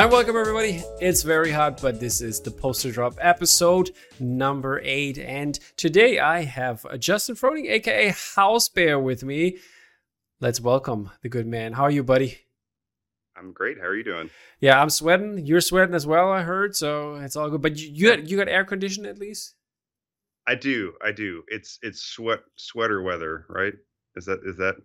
Hi, welcome everybody. It's very hot, but this is the poster drop episode number eight. And today I have Justin Froning, aka House Bear, with me. Let's welcome the good man. How are you, buddy? I'm great. How are you doing? Yeah, I'm sweating. You're sweating as well, I heard, so it's all good. But you, you got you got air conditioning at least? I do. I do. It's it's sweat sweater weather, right? Is that is that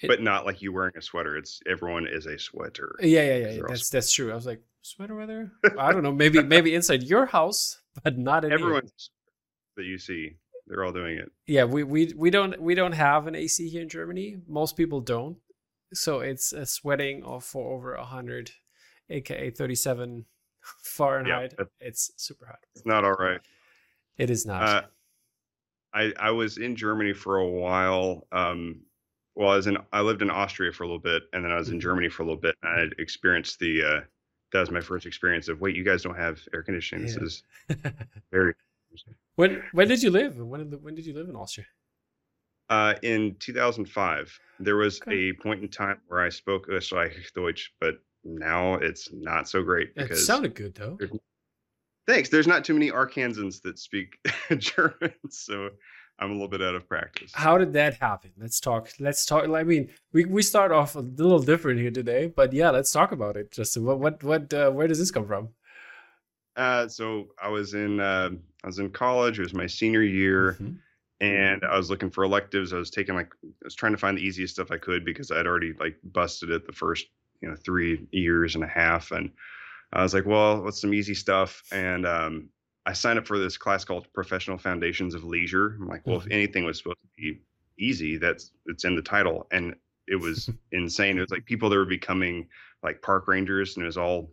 it, but not like you wearing a sweater. It's everyone is a sweater. Yeah, yeah, yeah. That's that's true. I was like, sweater weather? I don't know. Maybe maybe inside your house, but not in everyone that you see. They're all doing it. Yeah, we, we we don't we don't have an AC here in Germany. Most people don't. So it's a sweating of for over hundred, aka thirty seven Fahrenheit. Yeah, it's super hot. It's not all right. It is not. Uh, I I was in Germany for a while. Um, well, I was in I lived in Austria for a little bit, and then I was in mm-hmm. Germany for a little bit. And I experienced the uh, that was my first experience of wait, you guys don't have air conditioning. Yeah. This is very. When when did you live? When did when did you live in Austria? Uh, in 2005, there was okay. a point in time where I spoke Österreichisch Deutsch, but now it's not so great. Because it sounded good though. Thanks. There's not too many Arkansans that speak German, so I'm a little bit out of practice. How did that happen? Let's talk. Let's talk. I mean, we, we start off a little different here today, but yeah, let's talk about it. Just what what what uh, where does this come from? Uh, so I was in uh, I was in college. It was my senior year, mm-hmm. and I was looking for electives. I was taking like I was trying to find the easiest stuff I could because I'd already like busted it the first you know three years and a half, and I was like, well, what's some easy stuff? And um, I signed up for this class called Professional Foundations of Leisure. I'm like, well, mm-hmm. if anything was supposed to be easy, that's it's in the title, and it was insane. It was like people that were becoming like park rangers, and it was all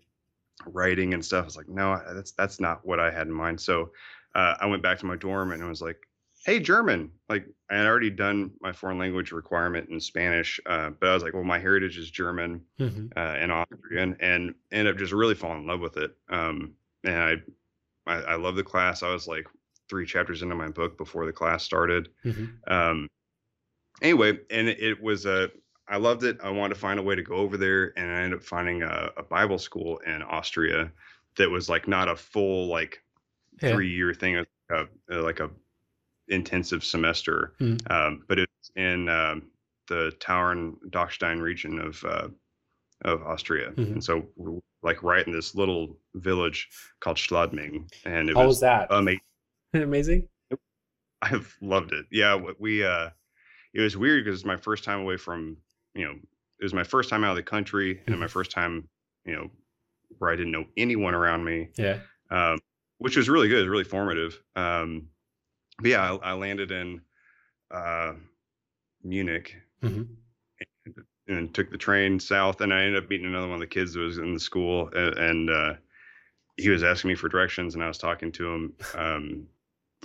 writing and stuff. I was like, no, that's that's not what I had in mind. So uh, I went back to my dorm and I was like, hey, German. Like I had already done my foreign language requirement in Spanish, uh, but I was like, well, my heritage is German mm-hmm. uh, and Austrian, and ended up just really falling in love with it. Um, and I I, I love the class. I was like three chapters into my book before the class started. Mm-hmm. Um, anyway, and it, it was a I loved it. I wanted to find a way to go over there, and I ended up finding a, a Bible school in Austria that was like not a full like yeah. three year thing, like a, like a intensive semester, mm-hmm. um, but it's in um, the Tauern Dachstein region of uh, of Austria, mm-hmm. and so like right in this little village called Schladming, and it How was, was that amazing. amazing. I've loved it. Yeah, we uh, it was weird because it's my first time away from you know it was my first time out of the country and my mm-hmm. first time you know where I didn't know anyone around me. Yeah. Um, which was really good. It was really formative. Um, but yeah, I, I landed in uh, Munich. Mm-hmm and took the train south and i ended up meeting another one of the kids that was in the school and, and uh, he was asking me for directions and i was talking to him um,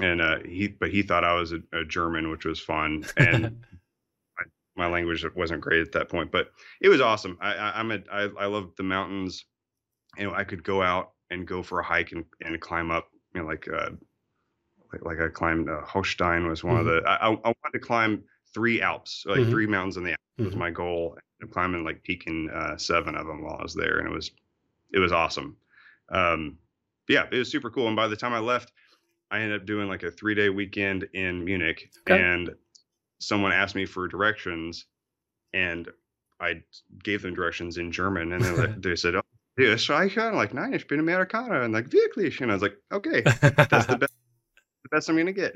and uh, he but he thought i was a, a german which was fun and my language wasn't great at that point but it was awesome i, I i'm a I, I love the mountains you know i could go out and go for a hike and, and climb up you know like uh like, like i climbed uh, holstein was one mm-hmm. of the I, I wanted to climb three Alps, like mm-hmm. three mountains in the Alps mm-hmm. was my goal. I'm climbing like peaking uh, seven of them while I was there, and it was it was awesome. Um, yeah, it was super cool. And by the time I left, I ended up doing like a three day weekend in Munich, okay. and someone asked me for directions, and I gave them directions in German, and they, they said, "Oh, yeah, Schweicher," like, "Nein, ich bin Amerikaner," and like, "Wirklich," and I was like, "Okay, that's the best." the best I'm gonna get.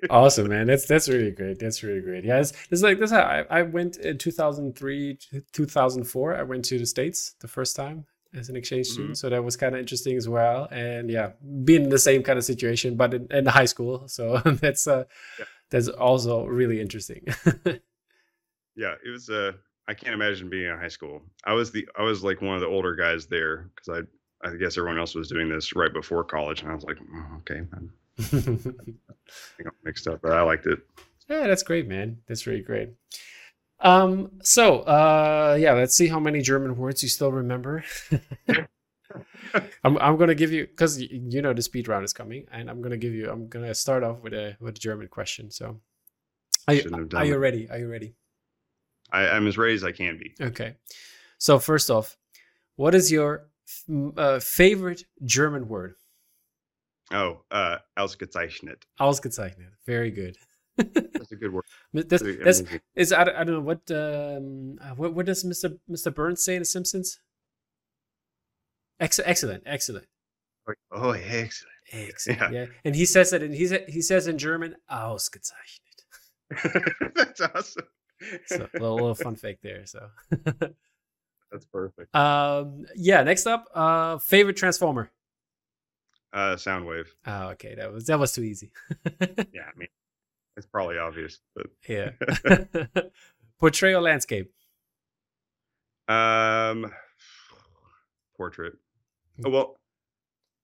awesome, man. That's that's really great. That's really great. Yeah, it's, it's like this. How I, I went in 2003, 2004. I went to the states the first time as an exchange mm-hmm. student, so that was kind of interesting as well. And yeah, being in the same kind of situation, but in, in high school. So that's uh, yeah. that's also really interesting. yeah, it was. Uh, I can't imagine being in high school. I was the I was like one of the older guys there because I I guess everyone else was doing this right before college, and I was like, oh, okay, I'm mixed up, but I liked it. Yeah, that's great, man. That's really great. Um, so uh, yeah, let's see how many German words you still remember. I'm I'm gonna give you because you know the speed round is coming, and I'm gonna give you. I'm gonna start off with a with a German question. So, are you, are you ready? Are you ready? I, I'm as ready as I can be. Okay. So first off, what is your uh, favorite German word. Oh, uh, ausgezeichnet. Ausgezeichnet. Very good. that's a good word. That's, that's is I, I don't know what um uh, what what does Mr. Mr. Burns say in The Simpsons? Ex- excellent, excellent. Oh, excellent. Excellent. Yeah. yeah. And he says it and he he says in German ausgezeichnet. that's awesome. so a little, little fun fact there. So that's perfect. Um yeah, next up, uh favorite transformer. Uh Soundwave. Oh, okay. That was that was too easy. yeah, I mean it's probably obvious, but yeah. Portrait or landscape? Um, portrait. Oh, well,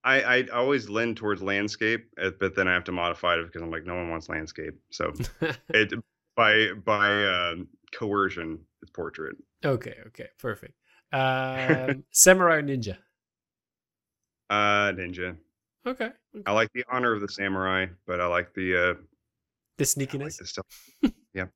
I I always lend towards landscape, eh, but then I have to modify it because I'm like, no one wants landscape. So it by by uh, coercion, it's portrait. Okay. Okay. Perfect. Um, samurai ninja. Uh, ninja. Okay. I like the honor of the samurai, but I like the uh, the sneakiness. Like yeah.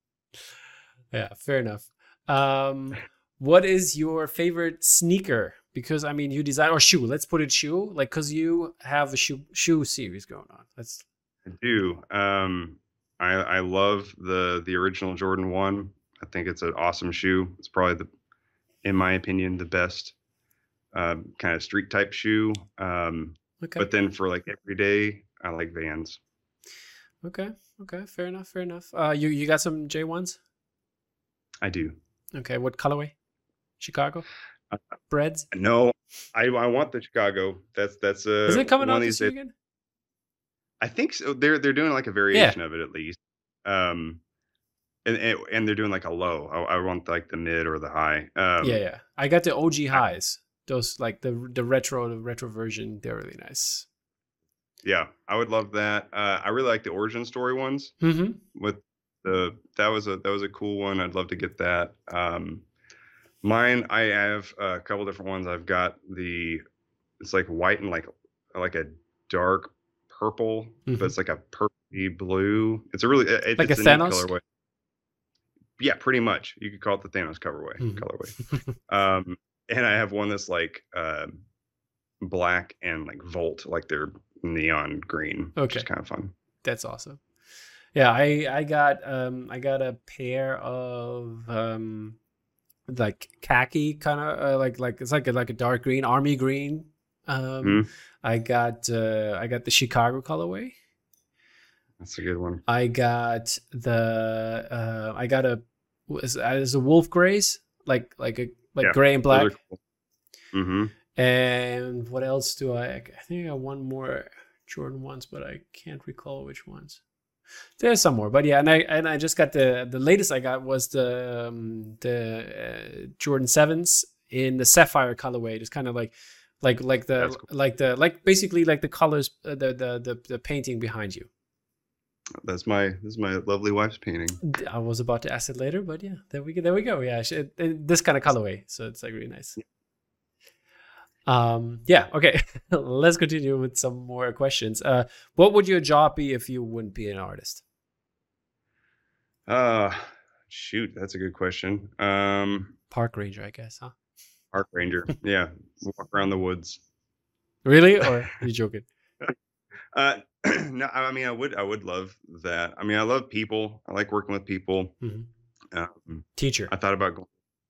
Yeah, fair enough. Um, what is your favorite sneaker? Because I mean, you design or shoe. Let's put it shoe, like because you have a shoe shoe series going on. Let's. I do. Um, I I love the the original Jordan One. I think it's an awesome shoe. It's probably the, in my opinion, the best um, kind of street type shoe. Um, okay. But then for like every day, I like Vans. Okay. Okay. Fair enough. Fair enough. Uh, you you got some J ones? I do. Okay. What colorway? Chicago. Uh, Breads. No, I I want the Chicago. That's that's uh. Is it coming out this again? I think so. They're they're doing like a variation yeah. of it at least. Um, and and they're doing like a low. I, I want like the mid or the high. Um, yeah, yeah. I got the OG highs. Those like the the retro the retro version. They're really nice. Yeah, I would love that. Uh, I really like the origin story ones mm-hmm. with the that was a that was a cool one. I'd love to get that. Um, mine, I have a couple different ones. I've got the it's like white and like like a dark purple, mm-hmm. but it's like a purpley blue. It's a really it, like it's a, a Thanos colorway. Yeah, pretty much. You could call it the Thanos colorway. Mm-hmm. Colorway. um, and I have one that's like uh, black and like volt, like they're neon green. Okay, which is kind of fun. That's awesome. Yeah, I I got um I got a pair of um like khaki kind of uh, like like it's like a, like a dark green army green. Um, mm-hmm. I got uh I got the Chicago colorway. That's a good one. I got the uh I got a is a wolf grays like like a like yeah, gray and black. Cool. Mm-hmm. And what else do I? I think I one more Jordan ones, but I can't recall which ones. There's some more, but yeah, and I and I just got the the latest I got was the um, the uh, Jordan sevens in the sapphire colorway. It's kind of like like like the cool. like the like basically like the colors uh, the, the the the painting behind you. That's my this is my lovely wife's painting. I was about to ask it later, but yeah, there we go. There we go. Yeah, it, it, this kind of colorway, so it's like really nice. Yeah. Um, yeah, okay. Let's continue with some more questions. Uh, what would your job be if you wouldn't be an artist? Uh, shoot, that's a good question. Um, park ranger, I guess, huh? Park ranger. yeah, walk around the woods. Really, or are you joking? Uh, no, I mean, I would, I would love that. I mean, I love people. I like working with people. Mm-hmm. Um, teacher. I thought about,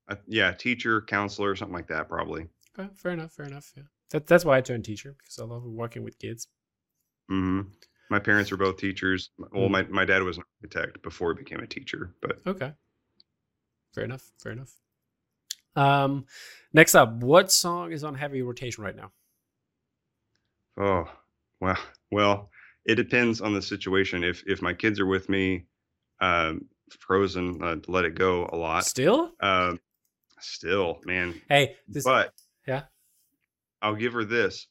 uh, yeah, teacher, counselor, something like that, probably. Okay, fair enough. Fair enough. Yeah, that, that's why I turned teacher because I love working with kids. hmm My parents were both teachers. Well, mm my my dad was an architect before he became a teacher, but okay, fair enough. Fair enough. Um, next up, what song is on heavy rotation right now? Oh, well, well, it depends on the situation. If if my kids are with me, um, Frozen, uh, Let It Go a lot. Still? Um, still, man. Hey, this, but yeah. I'll give her this.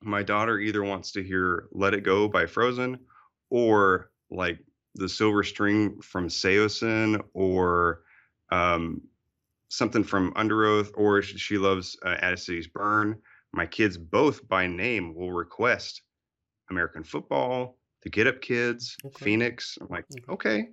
My daughter either wants to hear Let It Go by Frozen or like the Silver String from Saosin or um, something from Underoath or she loves uh, City's Burn. My kids both by name will request American football, the Get Up Kids, okay. Phoenix. I'm like, mm-hmm. okay.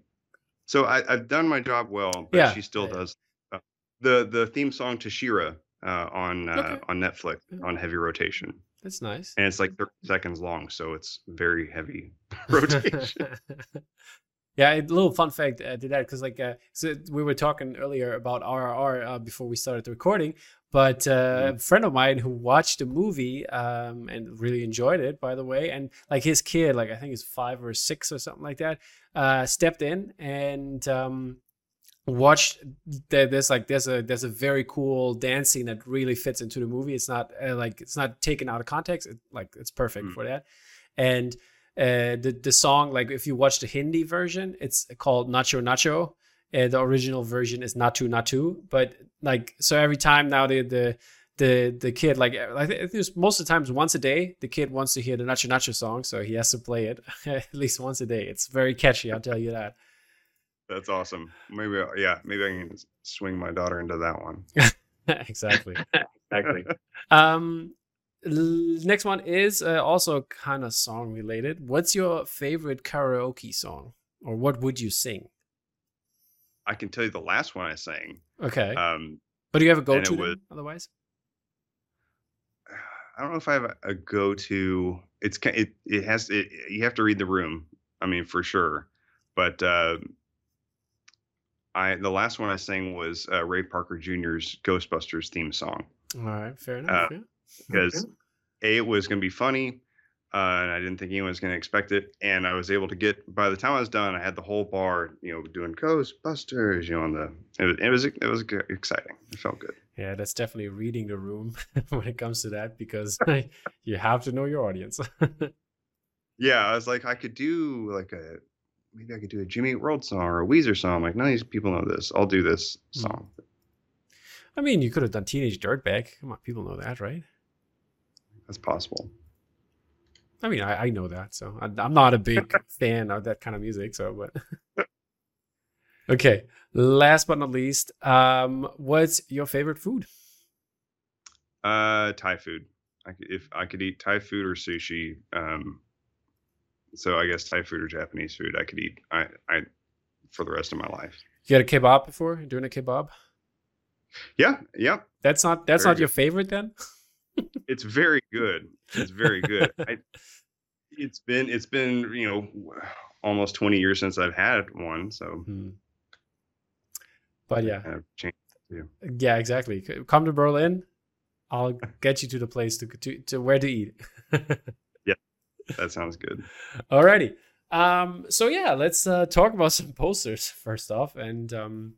So I, have done my job well, but yeah. she still does. Uh, the the theme song to She-Ra uh, on uh, okay. on Netflix on heavy rotation. That's nice. And it's like 30 seconds long, so it's very heavy rotation. yeah, a little fun fact uh, to that because like uh, so we were talking earlier about RRR uh, before we started the recording, but uh, mm-hmm. a friend of mine who watched the movie um, and really enjoyed it, by the way, and like his kid, like I think he's five or six or something like that, uh, stepped in and um, watched there's like there's a there's a very cool dance scene that really fits into the movie it's not uh, like it's not taken out of context it, like it's perfect mm. for that and uh, the the song like if you watch the hindi version it's called nacho nacho uh, the original version is natu natu but like so every time now the the the the kid like I think most of the times once a day the kid wants to hear the nacho nacho song so he has to play it at least once a day it's very catchy i'll tell you that that's awesome. Maybe yeah, maybe I can swing my daughter into that one. exactly. exactly. um next one is uh, also kind of song related. What's your favorite karaoke song or what would you sing? I can tell you the last one I sang. Okay. Um but do you have a go to was, otherwise? I don't know if I have a, a go to. It's it it has it, you have to read the room. I mean, for sure. But uh, I the last one I sang was uh, Ray Parker Jr.'s Ghostbusters theme song. All right, fair enough. Uh, yeah. Because okay. a it was going to be funny, uh, and I didn't think anyone was going to expect it. And I was able to get by the time I was done, I had the whole bar, you know, doing Ghostbusters, you know, on the it was it was, it was exciting. It felt good. Yeah, that's definitely reading the room when it comes to that because you have to know your audience. yeah, I was like, I could do like a maybe I could do a Jimmy World song or a Weezer song. I'm like, none of these people know this. I'll do this hmm. song. I mean, you could have done Teenage Dirtbag. Come on, people know that, right? That's possible. I mean, I, I know that, so I, am not a big fan of that kind of music. So, but okay. Last but not least, um, what's your favorite food? Uh, Thai food. I could, if I could eat Thai food or sushi, um, so I guess Thai food or Japanese food I could eat I, I for the rest of my life. You had a kebab before? Doing a kebab? Yeah, yeah. That's not that's very not good. your favorite then? it's very good. It's very good. I, it's been it's been you know almost 20 years since I've had one, so. Hmm. But yeah. Kind of yeah, exactly. Come to Berlin. I'll get you to the place to to, to where to eat yeah, that sounds good. Alrighty. Um, so yeah, let's uh, talk about some posters first off, and um,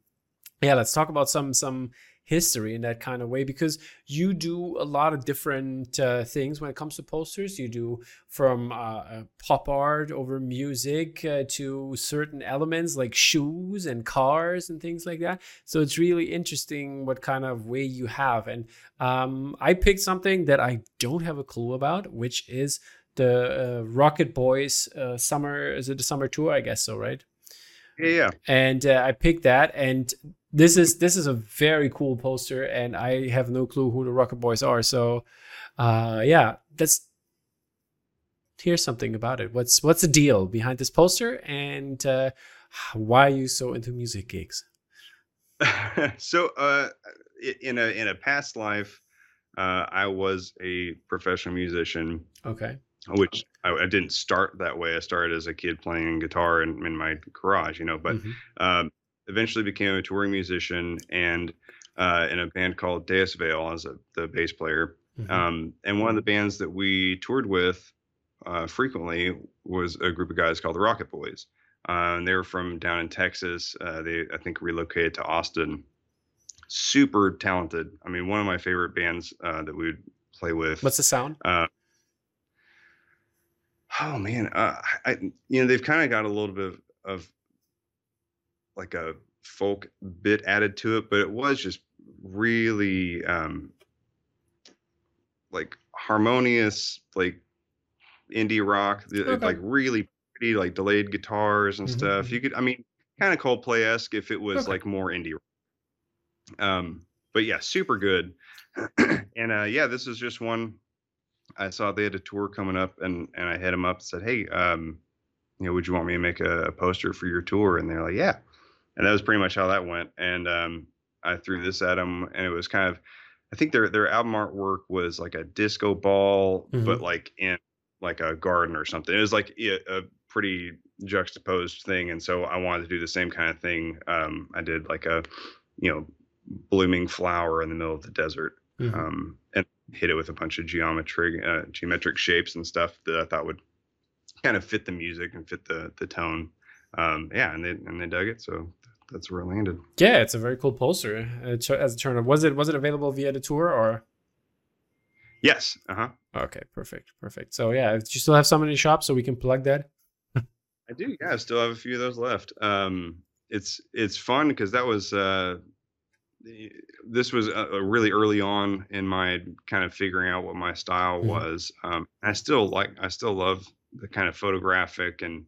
yeah, let's talk about some some history in that kind of way because you do a lot of different uh, things when it comes to posters. You do from uh, uh pop art over music uh, to certain elements like shoes and cars and things like that. So it's really interesting what kind of way you have. And um, I picked something that I don't have a clue about, which is the uh, Rocket Boys uh, summer. Is it the summer tour? I guess so, right? Yeah, yeah. And uh, I picked that, and this is this is a very cool poster, and I have no clue who the Rocket Boys are. So, uh, yeah, let's hear something about it. What's what's the deal behind this poster, and uh, why are you so into music gigs? so, uh, in a in a past life, uh, I was a professional musician. Okay which I, I, didn't start that way. I started as a kid playing guitar in, in my garage, you know, but mm-hmm. um, eventually became a touring musician and uh, in a band called Deas Vail as a, the bass player. Mm-hmm. Um, and one of the bands that we toured with uh, frequently was a group of guys called the Rocket Boys. Uh, and they were from down in Texas. Uh, they, I think, relocated to Austin. Super talented. I mean, one of my favorite bands uh, that we would play with. What's the sound? Uh, Oh man, uh, I you know they've kind of got a little bit of, of like a folk bit added to it, but it was just really um like harmonious, like indie rock, okay. like really pretty, like delayed guitars and mm-hmm. stuff. Mm-hmm. You could, I mean, kind of Coldplay esque if it was okay. like more indie. Rock. Um, but yeah, super good. and uh, yeah, this is just one I saw they had a tour coming up, and and I hit them up and said, hey, um, you know, would you want me to make a, a, poster for your tour? And they're like, yeah. And that was pretty much how that went. And um, I threw this at them, and it was kind of I think their their album artwork was like a disco ball, Mhm. but like in like a garden or something. It was like a, a pretty juxtaposed thing, and so I wanted to do the same kind of thing. Um, I did like a you know blooming flower in the middle of the desert, Mhm. um, and hit it with a bunch of geometric uh, geometric shapes and stuff that I thought would kind of fit the music and fit the the tone. Um, yeah, and they and they dug it, so that's where it landed. yeah, it's a very cool poster. Uh, as a out, was it was it available via the tour or? Yes, uh huh. Okay, perfect, perfect. So yeah, do you still have some in your shop so we can plug that? I do. Yeah, I still have a few of those left. Um, it's it's fun because that was uh, this was uh, really early on in my kind of figuring out what my style Mhm. was. Um, I still like I still love the kind of photographic and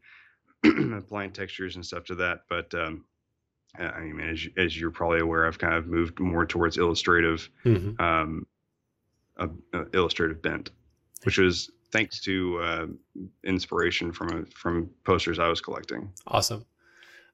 applying textures and stuff to that. But um, I mean, as as you're probably aware, I've kind of moved more towards illustrative Mhm. um, a, a illustrative bent, which was thanks to uh, inspiration from a, from posters I was collecting. Awesome.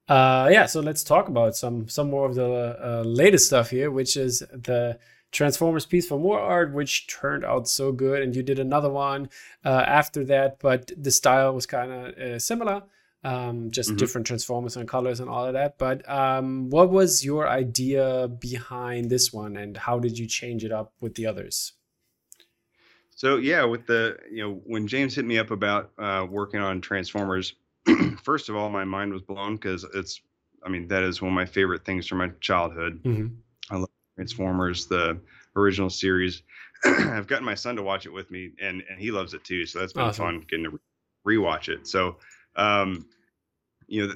Uh, yeah, so let's talk about some some more of the uh, latest stuff here, which is the Transformers piece for more art, which turned out so good, and you did another one uh, after that, but the style was kind of uh, similar, um, just Mhm. different Transformers and colors and all of that. But um, what was your idea behind this one, and how did you change it up with the others? So yeah, with the you know when James hit me up about uh, working on Transformers, first of all, my mind was blown because it's I mean that is one of my favorite things from my childhood. Mm-hmm. Transformers, the original series. I've gotten my son to watch it with me, and and he loves it too. So that's been Awesome. fun getting to re- rewatch it. So, um, you know,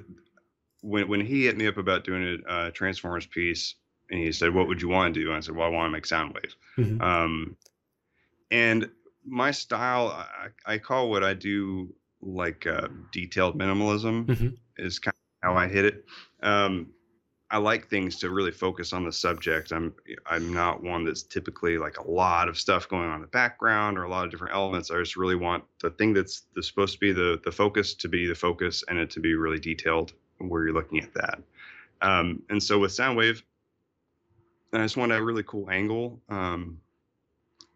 when when he hit me up about doing a uh, Transformers piece, and he said, "What would you want to do?" And I said, "Well, I want to make Soundwave." Mhm. Um, and my style, I, I call what I do like uh, detailed minimalism Mhm. is kind of how I hit it. Um, I like things to really focus on the subject. I'm I'm not one that's typically like a lot of stuff going on in the background or a lot of different elements. I just really want the thing that's, that's supposed to be the the focus to be the focus and it to be really detailed where you're looking at that. Um, and so with Soundwave, I just wanted a really cool angle. Um,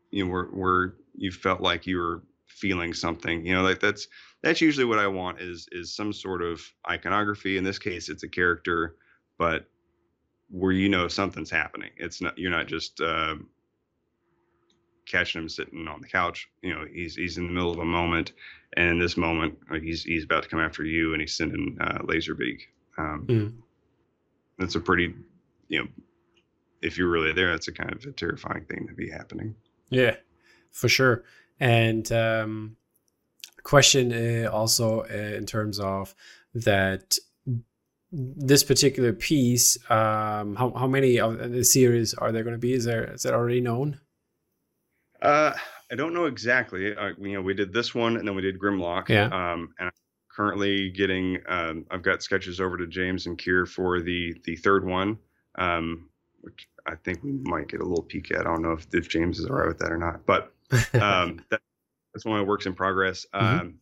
you know, where where you felt like you were feeling something. You know, like that's that's usually what I want is is some sort of iconography. In this case, it's a character, but where you know something's happening. It's not you're not just uh, catching him sitting on the couch. You know, he's he's in the middle of a moment, and in this moment, like he's he's about to come after you, and he's sending uh, Laserbeak. Um, Mhm. That's a pretty, you know, if you're really there, that's a kind of a terrifying thing to be happening. Yeah, for sure. And um, question uh, also uh, in terms of that this particular piece, um, how how many of the series are there going to be? Is there is that already known? Uh, I don't know exactly. Uh, you know, we did this one, and then we did Grimlock. Yeah. Um, and I'm currently getting. Um, I've got sketches over to James and Kier for the the third one, um, which I think we might get a little peek at. I don't know if, if James is all right with that or not, but um, that, that's one of works in progress. Mhm. Um,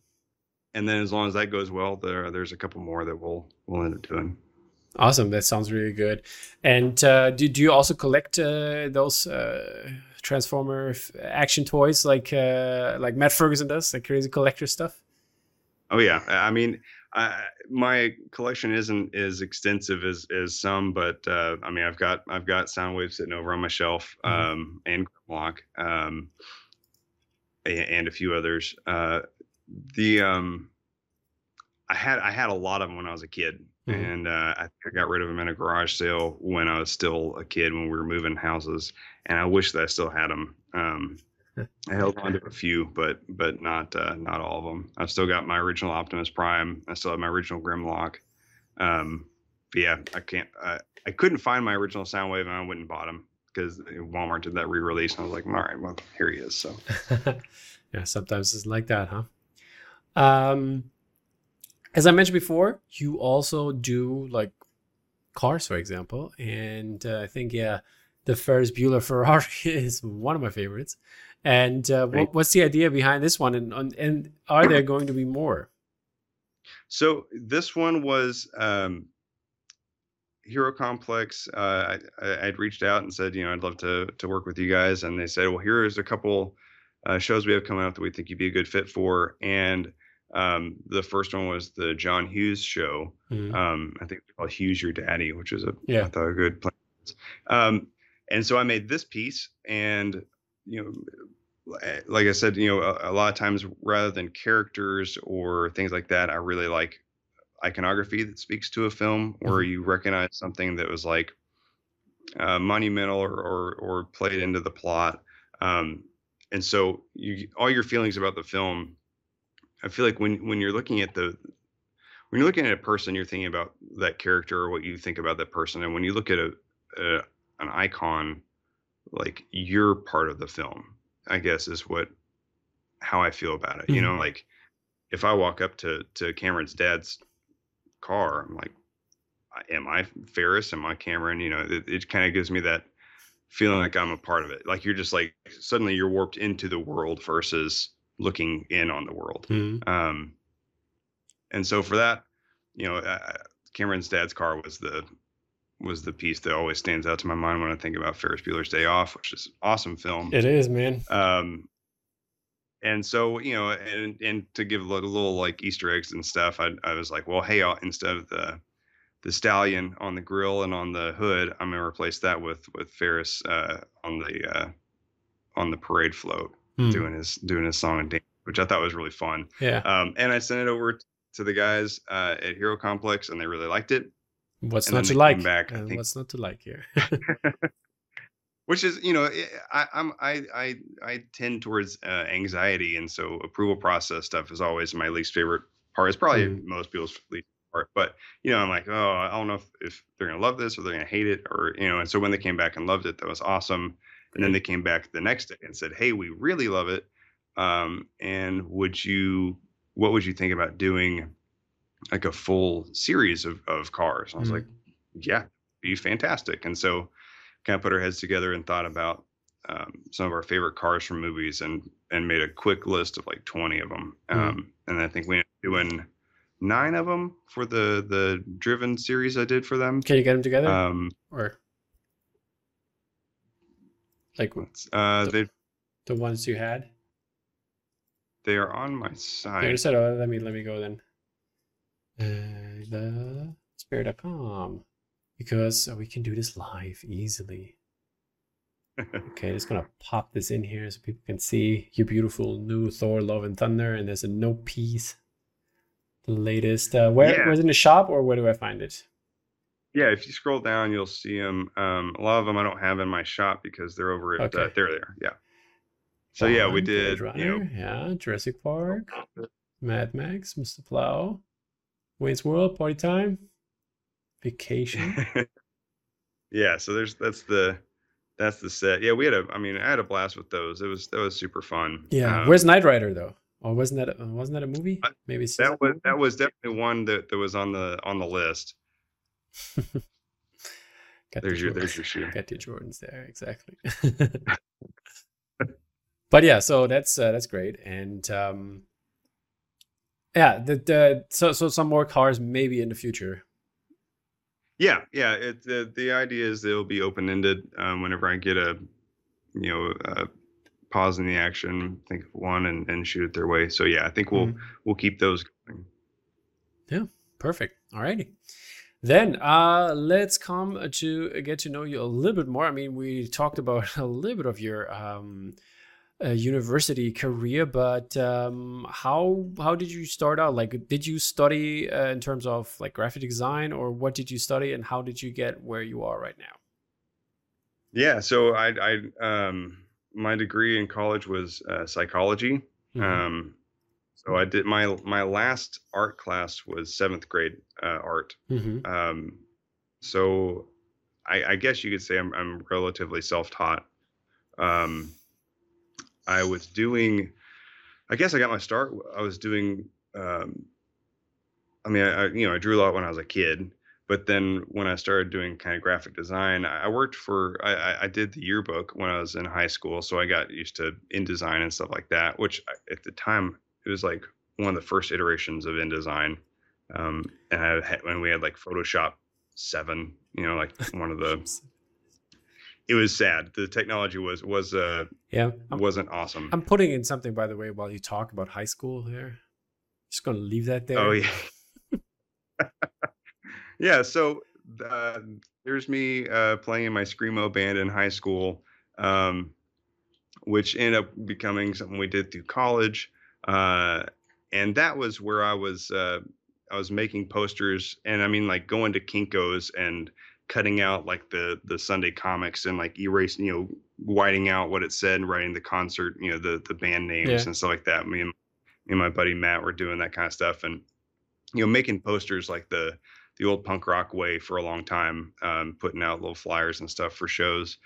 and then as long as that goes well, there there's a couple more that we'll we'll end up doing. awesome, that sounds really good. And uh, do do you also collect uh, those uh, Transformer action toys like uh, like Matt Ferguson does, like crazy collector stuff? Oh yeah, I mean, I, my collection isn't as extensive as as some, but uh, I mean, I've got I've got Soundwave sitting over on my shelf, Mhm. um, and Grimlock, um, and a few others. Uh, the um, I had I had a lot of them when I was a kid, Mhm. and uh, I I got rid of them in a garage sale when I was still a kid when we were moving houses, and I wish that I still had them. Um, I held on to a few, but but not uh, not all of them. I've still got my original Optimus Prime. I still have my original Grimlock. Um, yeah, I can't. Uh, I couldn't find my original Soundwave, and I went and bought him because Walmart did that re-release, and I was like, all right, well, here he is. So yeah, sometimes it's like that, huh? Um, as I mentioned before, you also do like cars, for example, and uh, I think yeah, the Ferris Bueller Ferrari is one of my favorites. And uh, Right. what, what's the idea behind this one? And and- are there going to be more? So this one was um Hero Complex, uh, I, would reached out and said, you know, I'd love to to work with you guys, and they said, well, here's a couple uh, shows we have coming up that we think you'd be a good fit for, and um, the first one was the John Hughes show. Mm-hmm. Um, I think it's called Hughes Your Daddy, which is a yeah. I thought a good plan. Um, and so I made this piece, and you know, like I said, you know, a, a, lot of times rather than characters or things like that, I really like iconography that speaks to a film, where mm-hmm. you recognize something that was like uh, monumental or, or, or played into the plot. Um, and so you all your feelings about the film I feel like when when you're looking at the when you're looking at a person, you're thinking about that character or what you think about that person. And when you look at a, a an icon, like you're part of the film. I guess is what how I feel about it. Mm-hmm. You know, mm-hmm. like if I walk up to to Cameron's dad's car, I'm like, am I Ferris? Am I Cameron? You know, it, it kind of gives me that feeling like I'm a part of it. Like you're just like suddenly you're warped into the world versus looking in on the world. Mm-hmm. Um, and so for that, you know, uh, Cameron's dad's car was the was the piece that always stands out to my mind when I think about Ferris Bueller's Day Off, which is an awesome film. It is, man. Um, and so you know, and and to give a little, little like Easter eggs and stuff, I I was like, well, hey, I'll, instead of the the stallion on the grill and on the hood, I'm gonna replace that with with Ferris uh, on the uh, on the parade float mm. doing his doing his song and dance, which I thought was really fun. Yeah. Um, and I sent it over to the guys uh, at Hero Complex, and they really liked it. What's and not to like? Back, uh, what's not to like here? which is, you know, eh, I, I'm I I I tend towards uh, anxiety, and so approval process stuff is always my least favorite part. It's probably mm. most people's least part, but you know, I'm like, oh, I don't know if, if they're gonna love this or they're gonna hate it, or you know. And so when they came back and loved it, that was awesome. And then they came back the next day and said, "Hey, we really love it. Um, and would you, what would you think about doing like a full series of of cars?" I was mm-hmm. like, "Yeah, be fantastic." And so, kind of put our heads together and thought about um, some of our favorite cars from movies and and made a quick list of like 20 of them. Mm-hmm. Um, and I think we ended up doing nine of them for the the driven series I did for them. Can you get them together? Um, or like uh, the, they the ones you had. They are on my side. Yeah, said, oh, let me let me go then. Uh, the spirit.com because we can do this live easily. okay, just gonna pop this in here so people can see your beautiful new Thor: Love and Thunder, and there's a no piece, the latest. Uh, where yeah. was in the shop, or where do I find it? Yeah, if you scroll down, you'll see them. Um, a lot of them I don't have in my shop because they're over at okay. uh, they're there. Yeah. So yeah, we did. Runner, you know, yeah, Jurassic Park, Mad Max, Mr. Plow, Wayne's World, Party Time, Vacation. yeah, so there's that's the that's the set. Yeah, we had a. I mean, I had a blast with those. It was that was super fun. Yeah, um, where's Knight Rider though? Or wasn't that wasn't that a movie? Maybe that was that was definitely one that, that was on the on the list. there's your there's your shoe. Got your Jordans there exactly. but yeah, so that's uh, that's great, and um, yeah, the, the so so some more cars maybe in the future. Yeah, yeah. It the the idea is they'll be open ended. Um, whenever I get a you know a pause in the action, think of one and, and shoot it their way. So yeah, I think we'll mm-hmm. we'll keep those going. Yeah, perfect. All righty. Then uh, let's come to get to know you a little bit more. I mean, we talked about a little bit of your um, uh, university career, but um, how how did you start out? Like, did you study uh, in terms of like graphic design, or what did you study, and how did you get where you are right now? Yeah, so I, I um, my degree in college was uh, psychology. Mm-hmm. So I did my my last art class was seventh grade uh, art. Mm-hmm. Um, so I, I, guess you could say I'm, I'm relatively self taught. Um, I was doing, I guess I got my start. I was doing. Um, I mean, I, you know, I drew a lot when I was a kid, but then when I started doing kind of graphic design, I worked for. I, I did the yearbook when I was in high school, so I got used to InDesign and stuff like that. Which at the time it was like one of the first iterations of InDesign. Um, and I had, when we had like Photoshop seven. You know, like one of the. It was sad. The technology was was uh yeah I'm, wasn't awesome. I'm putting in something by the way while you talk about high school here. Just gonna leave that there. Oh yeah. yeah. So uh, there's me uh, playing in my screamo band in high school, um, which ended up becoming something we did through college, uh, and that was where I was uh, I was making posters, and I mean like going to Kinko's and cutting out like the the Sunday comics and like erasing, you know, whiting out what it said and writing the concert, you know, the the band names yeah. and stuff like that. Me and, me and my buddy Matt were doing that kind of stuff, and you know, making posters like the the old punk rock way for a long time, um, putting out little flyers and stuff for shows.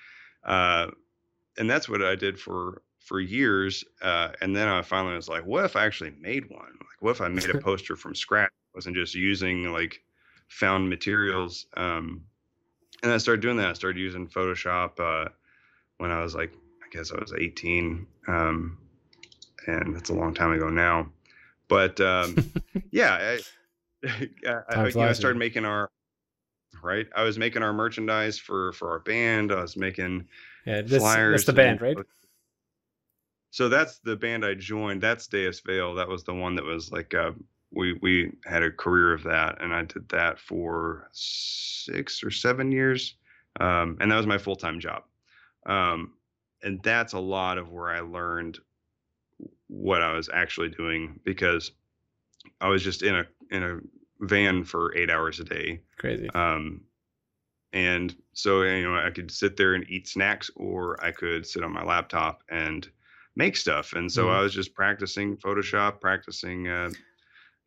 Uh, and that's what I did for for years. Uh, and then I finally was like, what if I actually made one? Like, what if I made a poster from scratch? I wasn't just using like found materials. Um, and I started doing that. I started using Photoshop uh, when I was like, I guess I was 18. Um, and that's a long time ago now. But um, yeah, I, I, I, you know, I started making our right. I was making our merchandise for for our band. I was making yeah, this, flyers. That's the band, right? So that's the band I joined. That's Deas Vail. That was the one that was like uh, we we had a career of that, and I did that for six or seven years, um, and that was my full time job. Um, and that's a lot of where I learned what I was actually doing because I was just in a in a van for eight hours a day. Crazy. Um, and so you know I could sit there and eat snacks, or I could sit on my laptop and make stuff. And so mm. I was just practicing Photoshop, practicing, uh,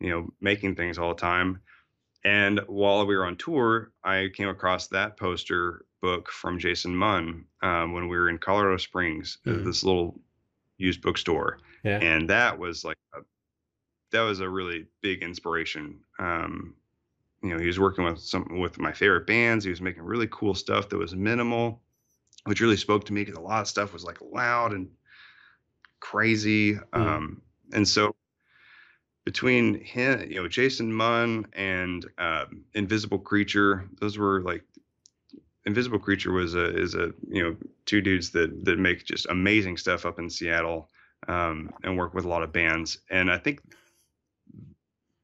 you know, making things all the time. And while we were on tour, I came across that poster book from Jason Munn um, when we were in Colorado Springs, mm. this little used bookstore. Yeah. And that was like a that was a really big inspiration. Um, you know, he was working with some with my favorite bands. He was making really cool stuff that was minimal, which really spoke to me because a lot of stuff was like loud and crazy. Mm. Um, and so between him, you know, Jason Munn and um, Invisible Creature, those were like Invisible Creature was a is a you know two dudes that that make just amazing stuff up in Seattle um, and work with a lot of bands. And I think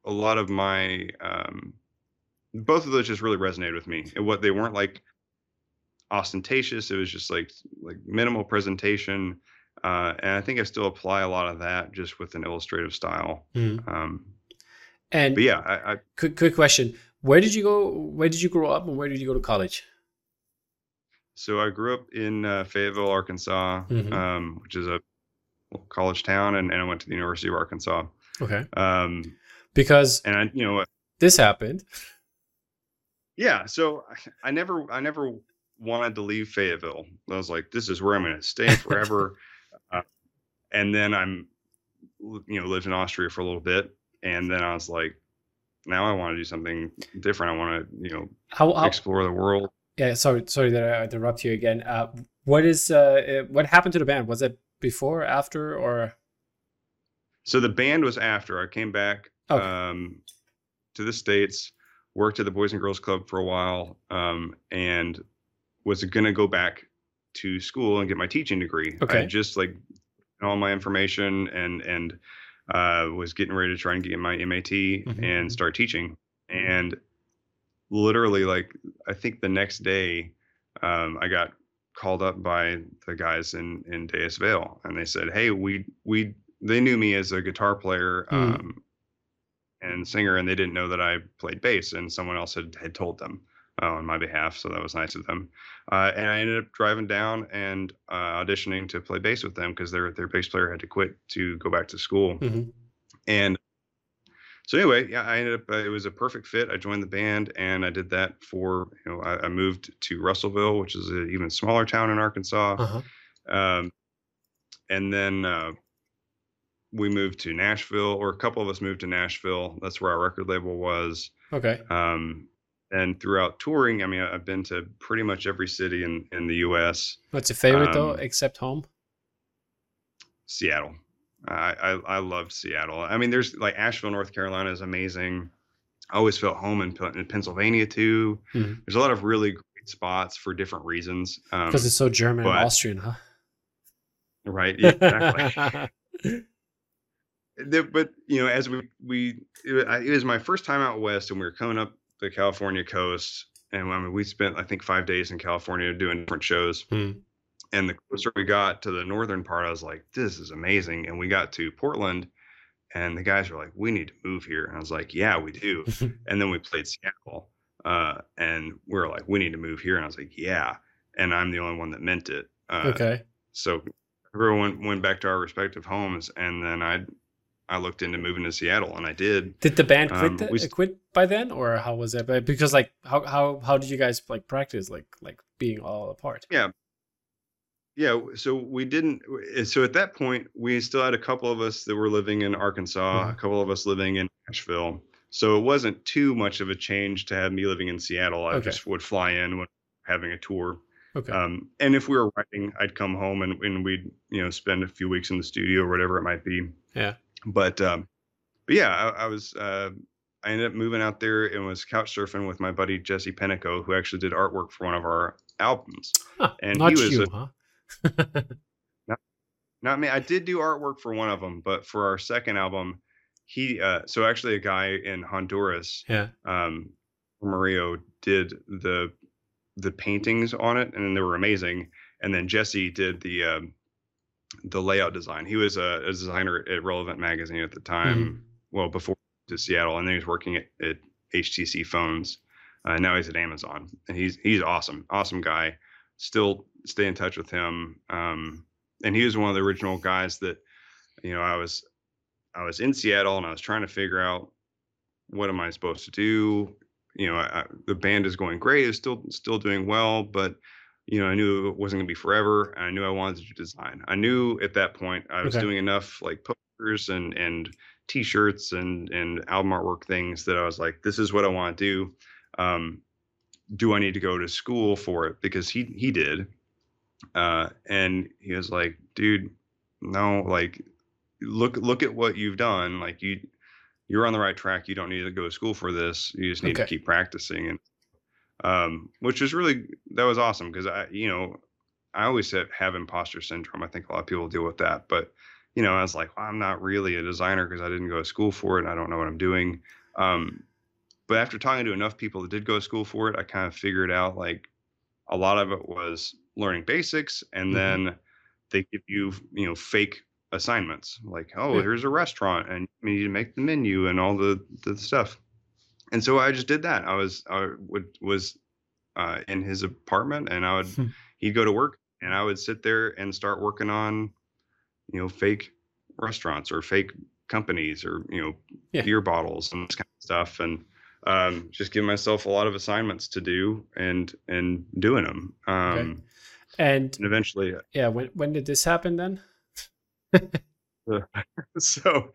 a lot of my um, both of those just really resonated with me. And what they weren't like ostentatious. It was just like like minimal presentation. Uh, and I think I still apply a lot of that just with an illustrative style. Mm. Um, and yeah, I, I, quick quick question: Where did you go? Where did you grow up, and where did you go to college? So I grew up in uh, Fayetteville, Arkansas, mm-hmm. um, which is a college town, and, and I went to the University of Arkansas. Okay. Um, because and I, you know, this happened. Yeah, so I never, I never wanted to leave Fayetteville. I was like, this is where I'm going to stay forever. and then I'm, you know, lived in Austria for a little bit, and then I was like, now I want to do something different. I want to, you know, how, how, explore the world. Yeah, sorry, sorry that I interrupt you again. Uh, what is, uh, what happened to the band? Was it before, after, or? So the band was after. I came back okay. um, to the states, worked at the Boys and Girls Club for a while, um, and was going to go back to school and get my teaching degree. Okay. I just like all my information and and uh, was getting ready to try and get my MAT mm-hmm. and mm-hmm. start teaching. And literally, like I think the next day, um, I got called up by the guys in in Deas Vail, and they said, "Hey, we we they knew me as a guitar player." Mm. Um, and singer, and they didn't know that I played bass, and someone else had, had told them uh, on my behalf, so that was nice of them. Uh, and I ended up driving down and uh, auditioning to play bass with them because their their bass player had to quit to go back to school. Mm-hmm. And so anyway, yeah, I ended up. Uh, it was a perfect fit. I joined the band, and I did that for you know. I, I moved to Russellville, which is an even smaller town in Arkansas. Uh-huh. Um, and then uh, we moved to Nashville, or a couple of us moved to Nashville. That's where our record label was. Okay. Um, and throughout touring, I mean, I've been to pretty much every city in in the U.S. What's your favorite um, though, except home? Seattle. I, I I love Seattle. I mean, there's like Asheville, North Carolina is amazing. I always felt home in, in Pennsylvania too. Mm-hmm. There's a lot of really great spots for different reasons. Because um, it's so German but, and Austrian, huh? Right. Yeah, exactly. but you know, as we we it was my first time out west, and we were coming up the California coast, and I mean, we spent I think five days in California doing different shows. Hmm. And the closer we got to the northern part, I was like, "This is amazing." And we got to Portland, and the guys were like, "We need to move here," and I was like, "Yeah, we do." and then we played Seattle, uh, and we're like, "We need to move here," and I was like, "Yeah." And I'm the only one that meant it. Uh, okay. So everyone went back to our respective homes, and then I I looked into moving to Seattle, and I did. Did the band quit um, the, we, quit by then, or how was it? Because like how how how did you guys like practice like like being all apart? Yeah, yeah. So we didn't. Eh, so at that point, we still had a couple of us that were living in Arkansas, mm-hmm. a couple of us living in Nashville. So it wasn't too much of a change to have me living in Seattle. I okay. just would fly in when having a tour. Okay. Um, and if we were writing, I'd come home and, and we'd you know spend a few weeks in the studio or whatever it might be. Yeah but um, but yeah, I, I was uh, I ended up moving out there and was couch surfing with my buddy Jesse Penico, who actually did artwork for one of our albums. Huh, and he was you, a, huh? not, not, me. I did do artwork for one of them, but for our second album, he uh, so actually a guy in Honduras, yeah, um, Mario did the the paintings on it, and they were amazing. And then Jesse did the um, the layout design. He was a, a, designer at Relevant Magazine at the time. Mm-hmm. Well, before to Seattle, and then he was working at, at HTC Phones. Uh, now he's at Amazon, and he's he's awesome, awesome guy. Still stay in touch with him. Um, and he was one of the original guys that, you know, I was I was in Seattle and I was trying to figure out what am I supposed to do. You know, I, the band is going great, it's still still doing well, but you know, I knew it wasn't gonna be forever, and I knew I wanted to do design. I knew at that point I was okay. doing enough like posters and and t-shirts and and album artwork things that I was like, this is what I want to do. Um, do I need to go to school for it? Because he he did, uh, and he was like, dude, no, like look look at what you've done. Like you you're on the right track. You don't need to go to school for this. You just need okay. to keep practicing. And um, which is really that was awesome because I, you know, I always have, have imposter syndrome. I think a lot of people deal with that, but you know, I was like, well, I'm not really a designer because I didn't go to school for it. and I don't know what I'm doing. Um, but after talking to enough people that did go to school for it, I kind of figured out like a lot of it was learning basics, and mm-hmm. then they give you, you know, fake assignments like, oh, yeah. here's a restaurant, and you need to make the menu and all the the stuff and so I just did that. I was I would was uh, in his apartment, and I would hmm. he'd go to work, and I would sit there and start working on, you know, fake restaurants or fake companies or you know yeah. beer bottles and this kind of stuff, and um, just give myself a lot of assignments to do and and doing them. Um, okay. and, and, eventually, uh yeah. When when did this happen then? so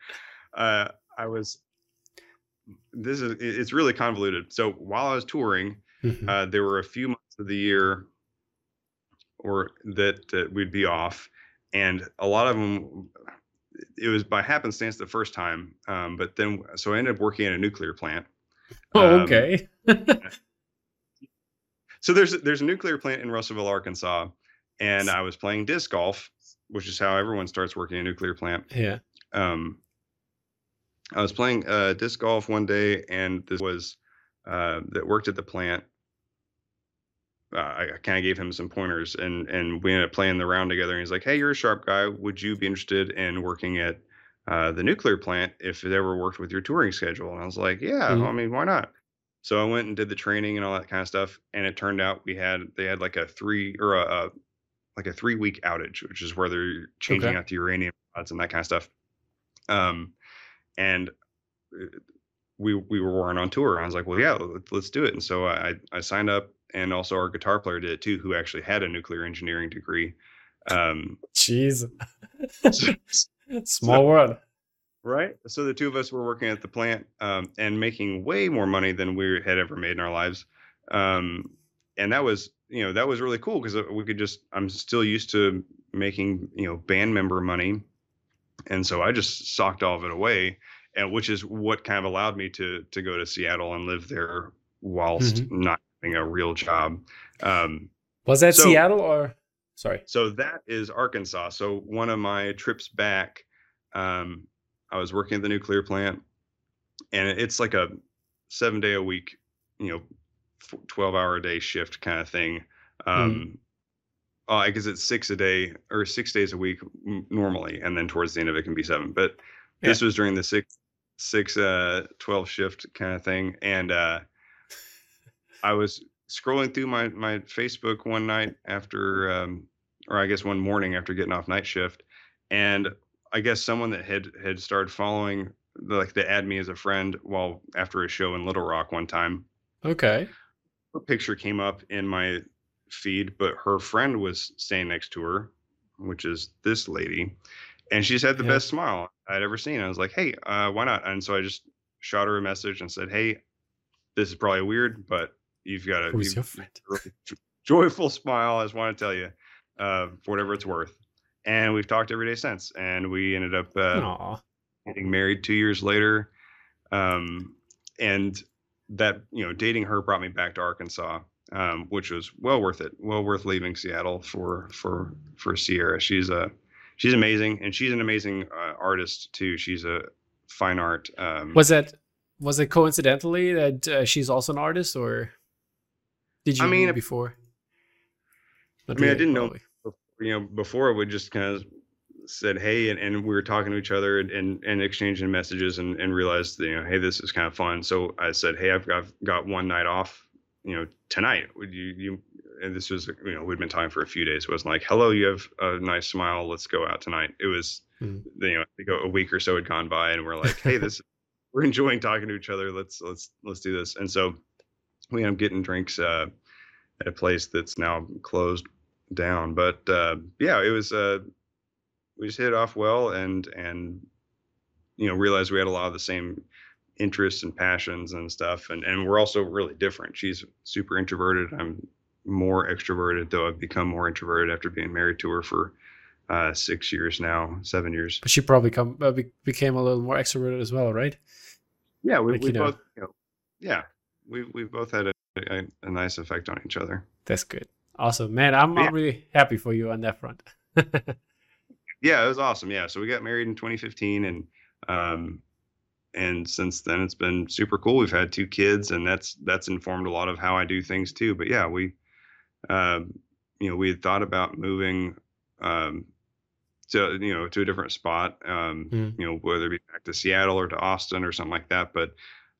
uh, I was this is it's really convoluted. So while I was touring, mm-hmm. uh, there were a few months of the year or that, that we'd be off, and a lot of them it was by happenstance the first time. Um, but then so I ended up working at a nuclear plant. Oh, um, okay. so there's there's a nuclear plant in Russellville, Arkansas, and I was playing disc golf, which is how everyone starts working a nuclear plant. Yeah. Um, I was playing uh, disc golf one day, and this was uh, that worked at the plant. Uh, I, I kind of gave him some pointers, and and we ended up playing the round together. And he's like, "Hey, you're a sharp guy. Would you be interested in working at uh, the nuclear plant if it ever worked with your touring schedule?" And I was like, "Yeah, mm-hmm. I mean, why not?" So I went and did the training and all that kind of stuff, and it turned out we had they had like a three or a, a like a three week outage, which is where they're changing okay. out the uranium rods and that kind of stuff. Um, and uh, we we were on tour. I was like, well, yeah, let's do it. And so I I signed up, and also our guitar player did it too, who actually had a nuclear engineering degree. Um, Jeez, small so, world, right? So the two of us were working at the plant um, and making way more money than we had ever made in our lives. Um, and that was you know that was really cool because uh, we could just I'm still used to making you know band member money and so I just socked all of it away and which is what kind of allowed me to to go to Seattle and live there whilst mm-hmm. not having a real job. Um, was that so, Seattle or sorry? So that is Arkansas. So one of my trips back, um, I was working at the nuclear plant, and it's like a seven day a week, you know, twelve hour a day shift kind of thing. Um, mm. Oh, I guess it's six a day or six days a week normally, and then towards the end of it can be seven. But yeah. this was during the six six uh 12 shift kind of thing and uh i was scrolling through my my facebook one night after um or i guess one morning after getting off night shift and i guess someone that had had started following like they add me as a friend while after a show in little rock one time okay a picture came up in my feed but her friend was staying next to her which is this lady and she's had the yeah. best smile I'd ever seen. I was like, hey, uh, why not? And so I just shot her a message and said, hey, this is probably weird, but you've got a you've, really joyful smile. I just want to tell you, uh, for whatever it's worth. And we've talked every day since. And we ended up uh, getting married two years later. Um, and that, you know, dating her brought me back to Arkansas. Um, which was well worth it, well worth leaving Seattle for for for Sierra. She's a she's amazing, and she's an amazing uh, artist too. She's a fine art. Um, was that was it coincidentally that uh, she's also an artist, or did you I mean, before? Not I mean, really, I didn't probably. know. You know, before we just kind of said hey, and, and we were talking to each other and, and, and exchanging messages, and, and realized that, you know, hey, this is kind of fun. So I said, hey, I've got, I've got one night off, you know, tonight. Would you you and this was you know we'd been talking for a few days. It wasn't like hello, you have a nice smile, let's go out tonight. It was mm. you know a week or so had gone by, and we're like, hey, this we're enjoying talking to each other. Let's let's let's do this. And so we end up getting drinks uh, at a place that's now closed down. But uh, yeah, it was uh, we just hit it off well, and and you know realized we had a lot of the same interests and passions and stuff and and we're also really different she's super introverted i'm more extroverted, though I've become more introverted after being married to her for uh, six years now, seven years. But she probably come uh, be, became a little more extroverted as well, right? Yeah, we, like, we both, know. You know, yeah, we we both had a, a, a, nice effect on each other. That's good, awesome, man. I'm, yeah. I'm really happy for you on that front. yeah, it was awesome. Yeah, so we got married in 2015, and um, and since then it's been super cool. We've had two kids, and that's that's informed a lot of how I do things too. But yeah, we um, you know, we had thought about moving um, to you know to a different spot, um, mm. you know, whether it be back to Seattle or to Austin or something like that. But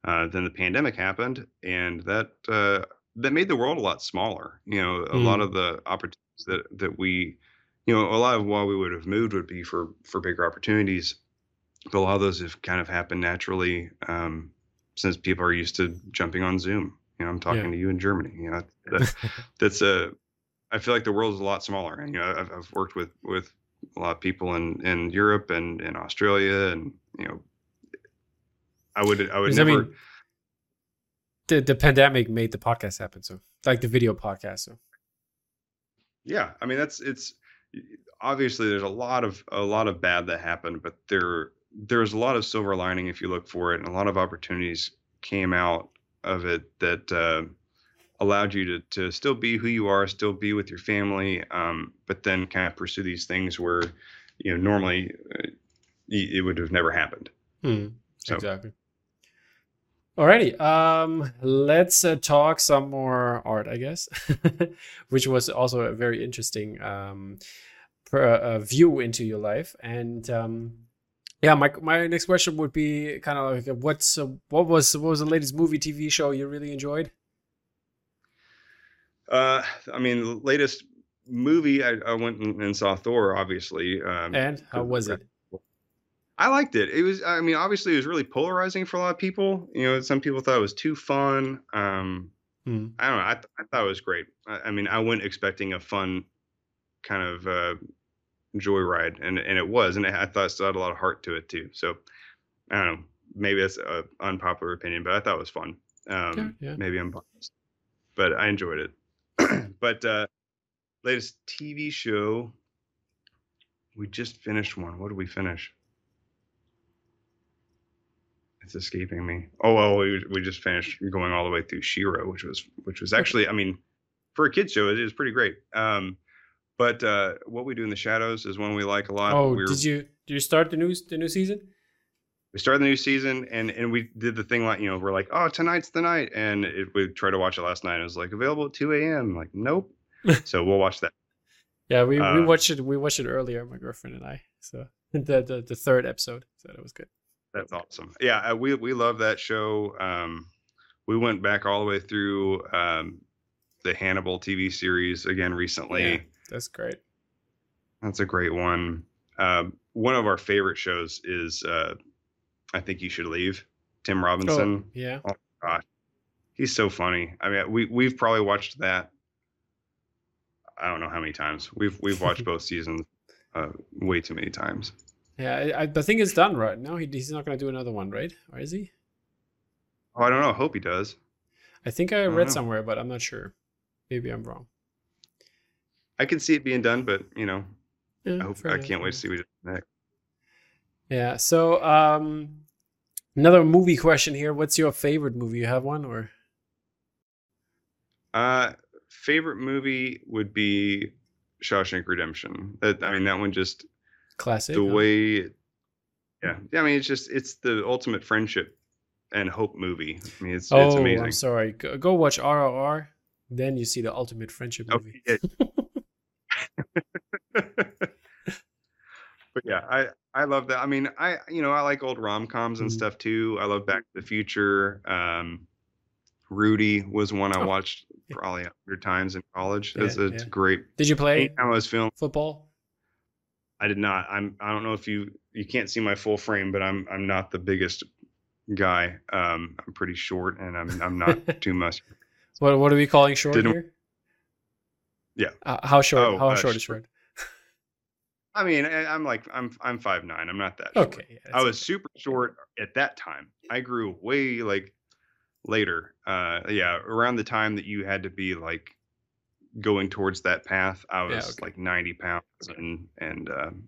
uh, then the pandemic happened, and that uh, that made the world a lot smaller. You know, a mm. lot of the opportunities that that we, you know, a lot of why we would have moved would be for for bigger opportunities, but a lot of those have kind of happened naturally um, since people are used to jumping on Zoom. You know, I'm talking yeah. to you in Germany. You know, that, that's a. I feel like the world is a lot smaller, and you know, I've, I've worked with with a lot of people in in Europe and in Australia, and you know, I would I would never. I mean, the the pandemic made the podcast happen, so like the video podcast. So. Yeah, I mean that's it's obviously there's a lot of a lot of bad that happened, but there there's a lot of silver lining if you look for it, and a lot of opportunities came out of it that uh, allowed you to to still be who you are, still be with your family, um, but then kind of pursue these things where you know normally uh, it would have never happened. Hmm. So. Exactly. Alrighty, um, let's uh, talk some more art, I guess, which was also a very interesting um, per, uh, view into your life. And um, yeah, my my next question would be kind of like, what's uh, what was what was the latest movie TV show you really enjoyed? Uh, I mean, the latest movie I, I went and, saw Thor, obviously. Um, and how was it? I liked it. It was, I mean, obviously, it was really polarizing for a lot of people. You know, some people thought it was too fun. Um, hmm. I don't know. I, th- I thought it was great. I, I, mean, I went expecting a fun kind of uh, joyride, and and it was, and I thought it still had a lot of heart to it too. So I don't know, maybe that's an unpopular opinion, but I thought it was fun. Um, yeah, yeah. Maybe I'm biased, but I enjoyed it. but uh, latest TV show, we just finished one. What did we finish? it's escaping me. Oh well, we we just finished going all the way through She-Ra, which was which was actually, I mean, for a kids show, it is pretty great. Um, but uh, what we do in the shadows is one we like a lot. Oh, We're, did you did you start the new the new season? we started the new season and and we did the thing like you know we're like oh tonight's the night and it, we tried to watch it last night. And It was like available at two a.m. Like nope. so we'll watch that. Yeah, we, we Um, watched it. We watched it earlier, my girlfriend and I. So the the, the third episode, so that was good. That's awesome. Yeah, uh, we we love that show. Um, we went back all the way through um, the Hannibal TV series again recently. Yeah, that's great. That's a great one. Um, one of our favorite shows is uh, I think you should leave. Tim Robinson. Oh, yeah. He's so funny. I mean, we we've probably watched that. I don't know how many times we've we've watched both seasons, uh, way too many times. Yeah, I, I I think it's done right now. He, he's not going to do another one, right? Or is he? Oh, I don't know. I hope he does. I think I don't read somewhere, but I'm not sure. Maybe I'm wrong. I can see it being done, but you know, Yeah, I hope I can't wait to see what next. Yeah. So, um, another movie question here. What's your favorite movie? You have one or? Uh, favorite movie would be Shawshank Redemption. That I mean, that one just Classic. the huh? way. Yeah, yeah. I mean, it's just it's the ultimate friendship and hope movie. I mean, it's Oh, it's I'm sorry. Go, go watch RRR. Then you see the ultimate friendship Oh, movie. yeah. but yeah, I I love that. I mean, I you know I like old rom coms and Mhm. stuff too. I love Back to the Future. Um, Rudy was one I Oh, watched yeah. probably a hundred times in college. Yeah, It's, it's yeah. great. Did you play I was filming, football? I did not. I'm. I don't know if you you can't see my full frame, but I'm I'm not the biggest guy. Um, I'm pretty short, and I'm I'm not too muscular. What What are we calling short Didn't- here? Yeah. Uh, how short? Oh, how uh, short is short. I mean, I'm like I'm I'm five nine. I'm not that. Short. Okay. yeah, I was okay. super short at that time. I grew way like later. Uh, yeah, around the time that you had to be like going towards that path, I was Yeah, okay. like 90 pounds and and um,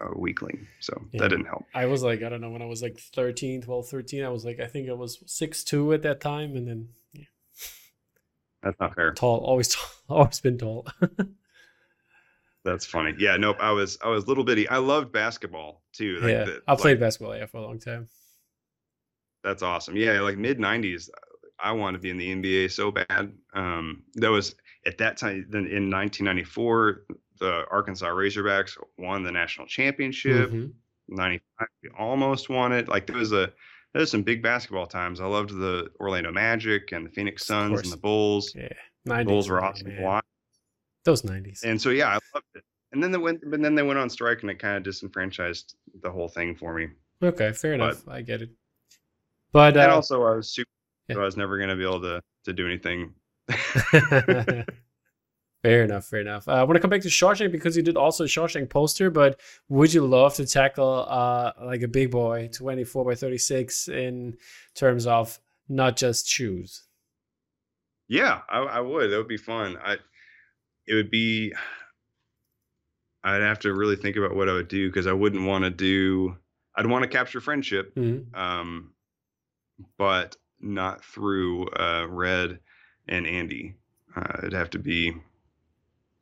a weakling. So Yeah. that didn't help. I was like, I don't know, when I was like 13, 12, 13, I was like, I think I was six two at that time. And then That's not fair. tall, always tall, always been tall. That's funny. Yeah, nope. I was I was little bitty. I loved basketball too. Like yeah. the- I played like, basketball, yeah, for a long time. That's awesome. Yeah, like mid '90s, I wanted to be in the NBA so bad. Um, that was at that time. Then in 1994, the Arkansas Razorbacks won the national championship. Mhm. 95, we almost won it. Like there was a there was some big basketball times. I loved the Orlando Magic and the Phoenix Suns and the Bulls. Yeah. The 90s. Bulls were awesome. Those 90s. And so yeah, I loved it. And then they went, but then they went on strike, and it kind of disenfranchised the whole thing for me. okay, fair enough. I get it. But and uh, also, I was super. yeah. So I was never going to be able to to do anything. fair enough, fair enough. Uh, I want to come back to Shawshank because you did also a Shawshank poster, but would you love to tackle uh, like a big boy, 24 by 36, in terms of not just shoes? Yeah, I, I would. That would be fun. I. It would be. I'd have to really think about what I would do because I wouldn't want to do. I'd want to capture friendship, Mhm. um, but not through uh, Red and Andy. Uh, it'd have to be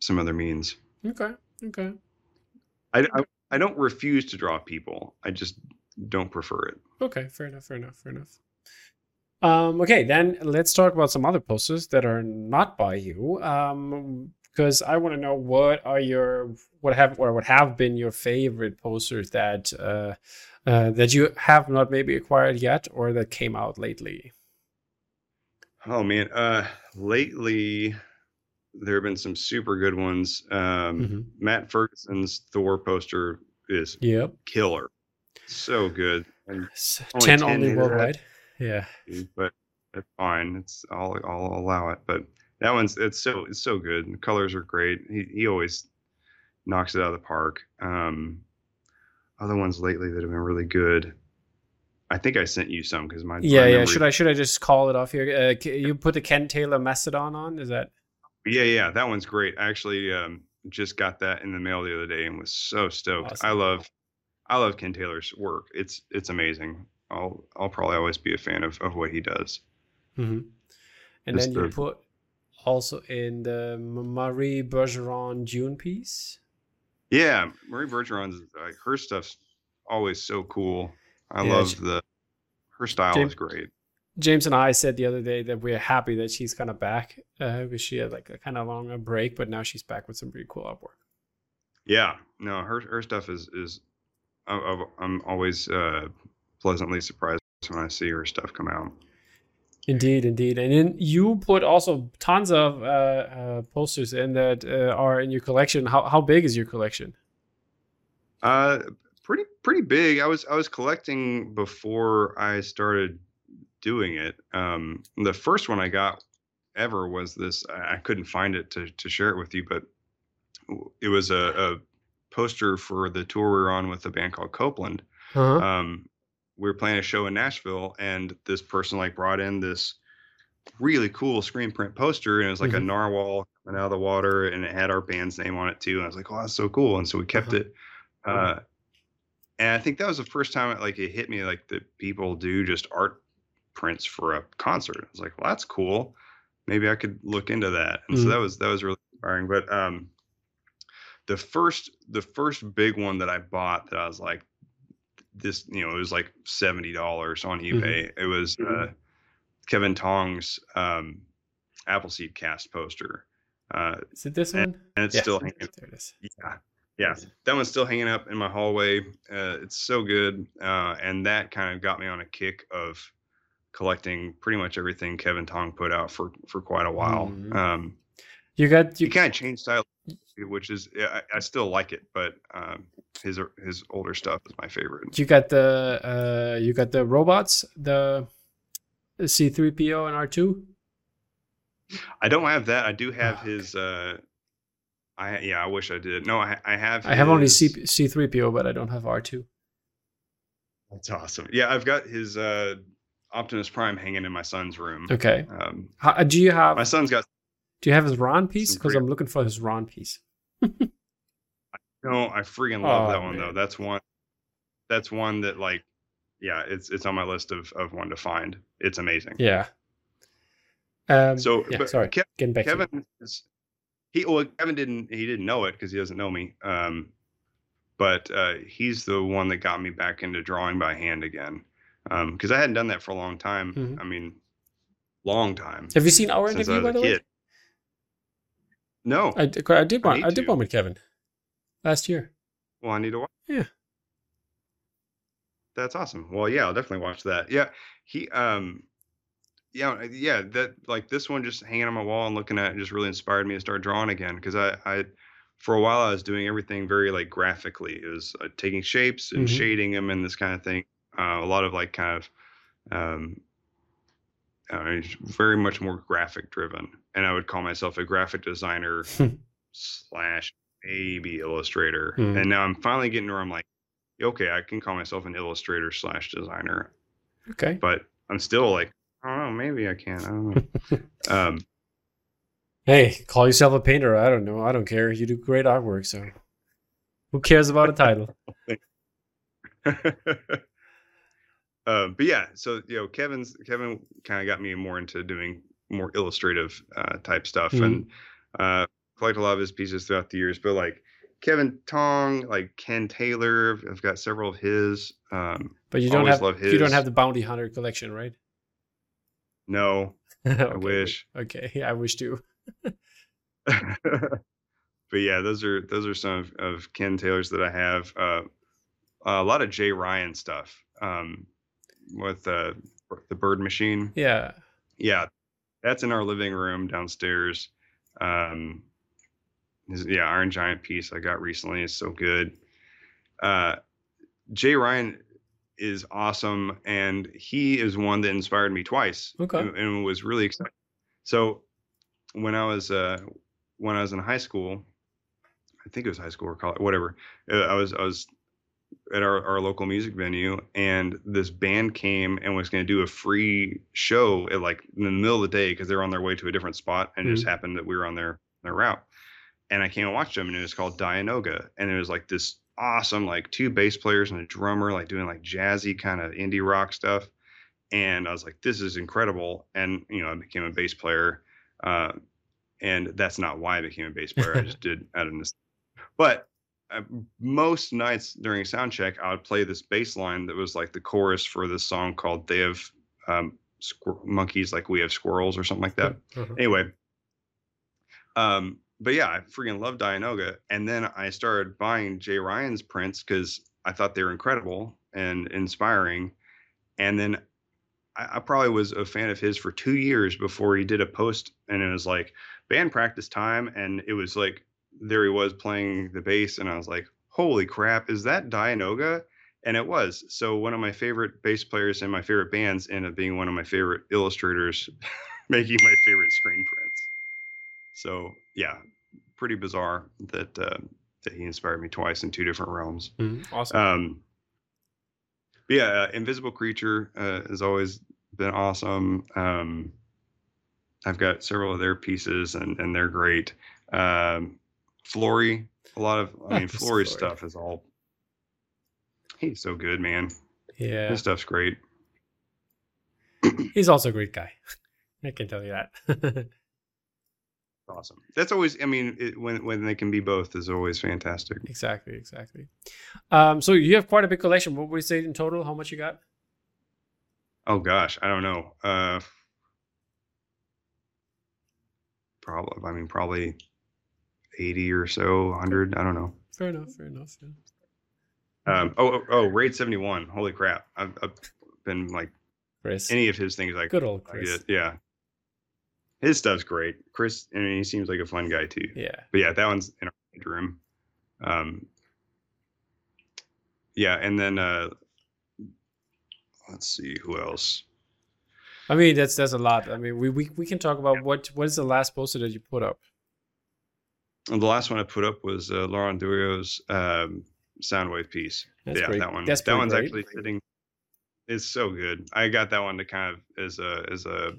some other means. Okay, okay. I, I I don't refuse to draw people. I just don't prefer it. Okay, fair enough, fair enough, fair enough. Um, okay, then let's talk about some other posters that are not by you. Um, because I want to know what are your what have or what have been your favorite posters that uh, uh that you have not maybe acquired yet or that came out lately. Oh man, uh, lately there have been some super good ones. Um, Mhm. Matt Ferguson's Thor poster is Yep, killer, so good. And Only ten 10 only worldwide. Yeah, but it's fine. It's I'll I'll allow it. But that one's it's so it's so good. The colors are great. He he always knocks it out of the park. Um, other ones lately that have been really good. I think I sent you some because my yeah, my yeah. Should I should I just call it off here? Uh, you put the Ken Taylor Mastodon on? Is that Yeah, yeah, that one's great. I actually um, just got that in the mail the other day and was so stoked. I love, I love Ken Taylor's work. It's it's amazing. I'll I'll probably always be a fan of, of what he does. Mm-hmm. And Just then you put also in the Marie Bergeron June piece. Yeah, Marie Bergeron's like her stuff's always so cool. I yeah, love she, the her style James, is great. James and I said the other day that we're happy that she's kind of back uh, because she had like a kind of long break, but now she's back with some pretty cool artwork. Yeah, no, her her stuff is is I'm always uh, pleasantly surprised when I see her stuff come out. Indeed, indeed, and then you put also tons of uh, uh, posters in that uh, are in your collection. How how big is your collection? Uh, pretty pretty big. I was I was collecting before I started doing it. Um, the first one I got ever was this. I couldn't find it to to share it with you, but it was a, a poster for the tour we were on with a band called Copeland. Uh-huh. Um, we were playing a show in Nashville, and this person like brought in this really cool screen print poster, and it was like mm-hmm. a narwhal coming out of the water, and it had our band's name on it too. And I was like, "Oh, that's so cool!" And so we kept uh-huh. it. Uh, and I think that was the first time it like it hit me like that people do just art prints for a concert. I was like, "Well, that's cool. Maybe I could look into that." And mm-hmm. so that was that was really inspiring. But um, the first the first big one that I bought that I was like, this you know it was like seventy dollars on mm-hmm. eBay. Mm-hmm. It was uh, mm-hmm. Kevin Tong's um, Appleseed cast poster. Uh, is it this and, one? And it's still hanging. There it is. Yeah, yeah, that one's still hanging up in my hallway. Uh, it's so good, uh, and that kind of got me on a kick of collecting pretty much everything Kevin Tong put out for for quite a while. Mm-hmm. Um, you got you, you kind of changed style, which is I, I still like it, but um, his his older stuff is my favorite. You got the uh, you got the robots, the C three PO and R two. I don't have that. I do have oh, his. Uh, I yeah, I wish I did. No, I I have. I have only C C three PO, but I don't have R two. That's awesome. Yeah, I've got his uh, Optimus Prime hanging in my son's room. Okay. Um, How, do you have? My son's got do you have his Ron piece? Because I'm looking for his Ron piece. no, I freaking love oh, that one man. though. That's one. That's one that like, yeah, it's it's on my list of of one to find. It's amazing. Yeah. Um, so, yeah, sorry, Kev, getting back Kevin is he. Well, Kevin didn't he didn't know it because he doesn't know me. Um, but uh, he's the one that got me back into drawing by hand again because um, I hadn't done that for a long time. Mm-hmm. I mean, long time. Have you seen our interview by the way? No, I, I did one. I, I did one with Kevin last year. Well, I need to watch. Yeah, that's awesome. Well, yeah, I'll definitely watch that. Yeah, he, um, yeah, yeah, that like this one just hanging on my wall and looking at it just really inspired me to start drawing again because I, I, for a while I was doing everything very like graphically. It was uh, taking shapes and mm-hmm. shading them and this kind of thing. Uh, a lot of like kind of, um, uh, very much more graphic driven and i would call myself a graphic designer slash maybe illustrator mm. and now i'm finally getting to where i'm like okay i can call myself an illustrator slash designer okay. but i'm still like i don't know maybe i can i don't know. Um hey call yourself a painter i don't know i don't care you do great artwork so who cares about a title Uh, but yeah, so you know, Kevin's Kevin kind of got me more into doing more illustrative uh, type stuff, mm-hmm. and uh, collect a lot of his pieces throughout the years. But like Kevin Tong, like Ken Taylor, I've got several of his. Um, but you don't have you don't have the Bounty Hunter collection, right? No, okay. I wish. Okay, yeah, I wish too. but yeah, those are those are some of, of Ken Taylor's that I have. Uh, a lot of Jay Ryan stuff. Um, with the the bird machine. Yeah. Yeah. That's in our living room downstairs. Um yeah, Iron Giant piece I got recently is so good. Uh Jay Ryan is awesome and he is one that inspired me twice. Okay. And, and was really excited. So when I was uh when I was in high school, I think it was high school or college, whatever. Uh, I was I was at our, our local music venue and this band came and was going to do a free show at like in the middle of the day because they were on their way to a different spot and mm-hmm. it just mm-hmm. happened that we were on their their route and i came and watched them and it was called dianogah and it was like this awesome, like two bass players and a drummer, like doing like jazzy kind of indie rock stuff. And I was like, this is incredible. And you know, I became a bass player. Uh, and that's not why I became a bass player. I just did out of necessity. But most nights during sound check, I would play this bass line that was like the chorus for this song called "They Have um, Squ- Monkeys Like We Have Squirrels" or something like that. Uh-huh. Anyway, um, but yeah, I freaking love Dianogah, and then I started buying Jay Ryan's prints because I thought they were incredible and inspiring, and then I, I probably was a fan of his for two years before he did a post, and it was like band practice time, and it was like there he was playing the bass, and I was like, holy crap, is that Dianogah? And it was. So one of my favorite bass players and my favorite bands ended up being one of my favorite illustrators, making my favorite screen prints. So yeah, pretty bizarre that uh, that he inspired me twice in two different realms. Mhm. Awesome. Um, yeah, uh, Invisible Creature uh, has always been awesome. Um, I've got several of their pieces, and and they're great. Um, Flory, a lot of I mean, Flory's Flory. stuff is all. He's so good, man. yeah. His stuff's great. He's also a great guy. I can tell you that. Awesome. That's always. I mean, it, when when they can be both is always fantastic. exactly, exactly. Um, so you have quite a big collection. What would you say in total? How much you got? Oh gosh, I don't know. Uh, probably. I mean, probably eighty or so, hundred. I don't know. Fair enough. Fair enough. yeah. Um, oh, oh, oh, Raid 71. Holy crap. I've, I've been like Chris. any of his things like Good old Chris. get. Yeah. His stuff's great. Chris, I mean, he seems like a fun guy too. Yeah. But yeah, that one's in our bedroom. Um, yeah. And then, uh, let's see who else. I mean, that's that's a lot. I mean, we we, we can talk about what what is the last poster that you put up? The last one I put up was uh, Laurent Durieux's um, Soundwave piece. That's yeah, pretty- that one. that's that one's great. actually sitting. It's so good. I got that one to kind of as a as a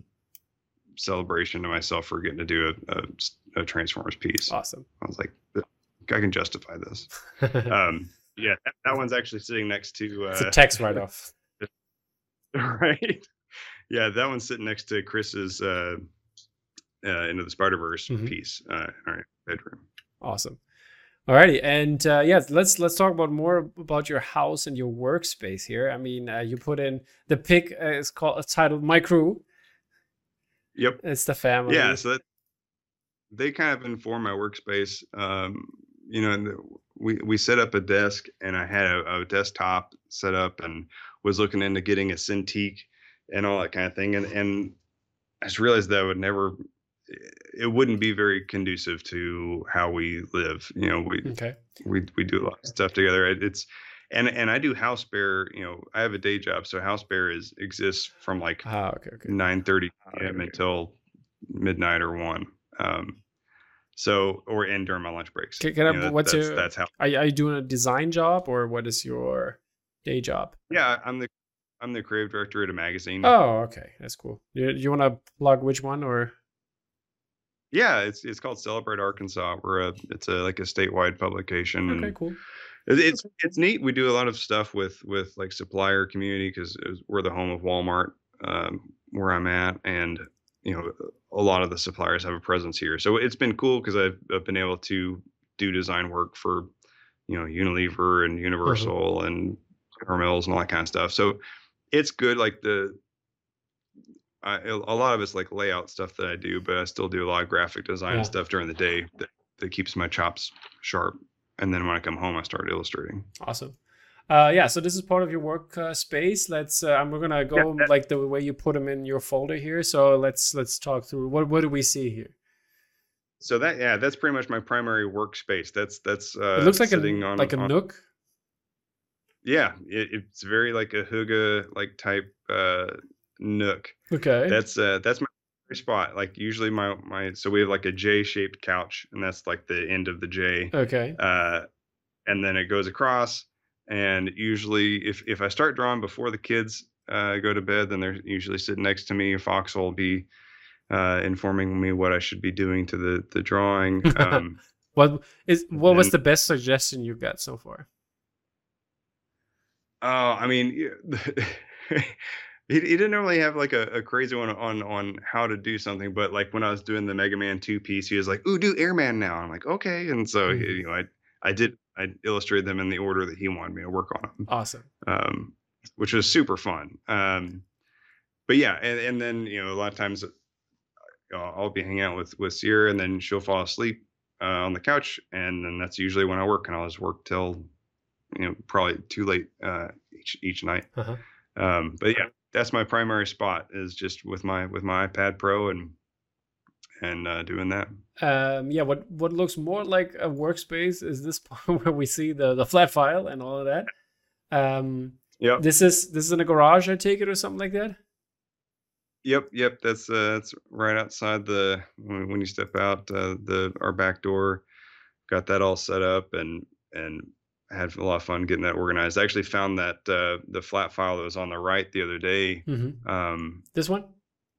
celebration to myself for getting to do a, a, a Transformers piece. Awesome. I was like, I can justify this. Um, yeah, that, that one's actually sitting next to. Uh, it's a tax write off. right. Yeah, that one's sitting next to Chris's uh, uh, into the Spider Verse Mhm. piece uh, in our bedroom. Awesome. Alrighty, and uh, yeah, let's let's talk about more about your house and your workspace here. I mean, uh, you put in the pic uh, is called it's titled "My Crew." Yep. It's the family. yeah so that they kind of inform my workspace um you know and the, we we set up a desk and i had a, a desktop set up and was looking into getting a cintiq and all that kind of thing and and i just realized that I would never it wouldn't be very conducive to how we live you know we Okay. we we do a lot of stuff together it's and and i do house bear you know i have a day job so house bear is exists from like Ah, okay, okay. nine thirty p.m. okay. until midnight or one. Um, so or and during my lunch breaks. Can- can I- know, what's that's, your- that's how. Are, you- are you doing a design job or what is your day job? Yeah, I'm the I'm the creative director at a magazine. Oh, okay, that's cool. You, you want to plug which one or? Yeah, it's it's called Celebrate Arkansas. We're a it's a like a statewide publication. Okay, cool. it- it's it's neat. We do a lot of stuff with with like supplier community because we're the home of Walmart um, where I'm at, and you know a lot of the suppliers have a presence here. So it's been cool because I've, I've been able to do design work for you know Unilever and Universal and Hormels and all that kind of stuff. So it's good. Like the I, a lot of it's like layout stuff that I do, but I still do a lot of graphic design Yeah. stuff during the day that, that keeps my chops sharp. And then when I come home, I start illustrating. Awesome. Uh, yeah, so this is part of your work uh, space. Let's. Uh, I'm gonna go that- like the way you put them in your folder here. So let's let's talk through what what do we see here? So that yeah, that's pretty much my primary workspace. That's that's uh, it looks like a on like a on- nook. Yeah, it, it's very like a hygge like type uh, nook. Okay. That's uh that's my spot. Like usually my my so we have like a J shaped couch, and that's like the end of the J. okay. uh, and then it goes across. And usually, if if I start drawing before the kids uh, go to bed, then they're usually sitting next to me. Fox will be uh, informing me what I should be doing to the the drawing. Um, What is what was the best suggestion you got so far? Oh, I mean, he, he didn't really have like a, a, crazy one on on how to do something, but like when I was doing the Mega Man two piece, he was like, "Ooh, do Airman now." I'm like, "Okay," and so mm-hmm. you know, I I did I illustrated them in the order that he wanted me to work on them. Awesome. Um, which was super fun. Um, but yeah, and, and then you know a lot of times uh, I'll be hanging out with with Sierra, and then she'll fall asleep uh, on the couch, and then that's usually when I work, and I'll just work till you know probably too late uh, each each night. Uh-huh. Um, but yeah, that's my primary spot is just with my with my iPad Pro and and uh, doing that. Um, yeah, what what looks more like a workspace is this part where we see the the flat file and all of that. Um, yeah, this is this is in a garage, I take it, or something like that. Yep, yep. That's uh, that's right outside the when, when you step out uh, the our back door. Got that all set up and and had a lot of fun getting that organized. I actually found that uh, the flat file that was on the right the other day. Mm-hmm. Um, this one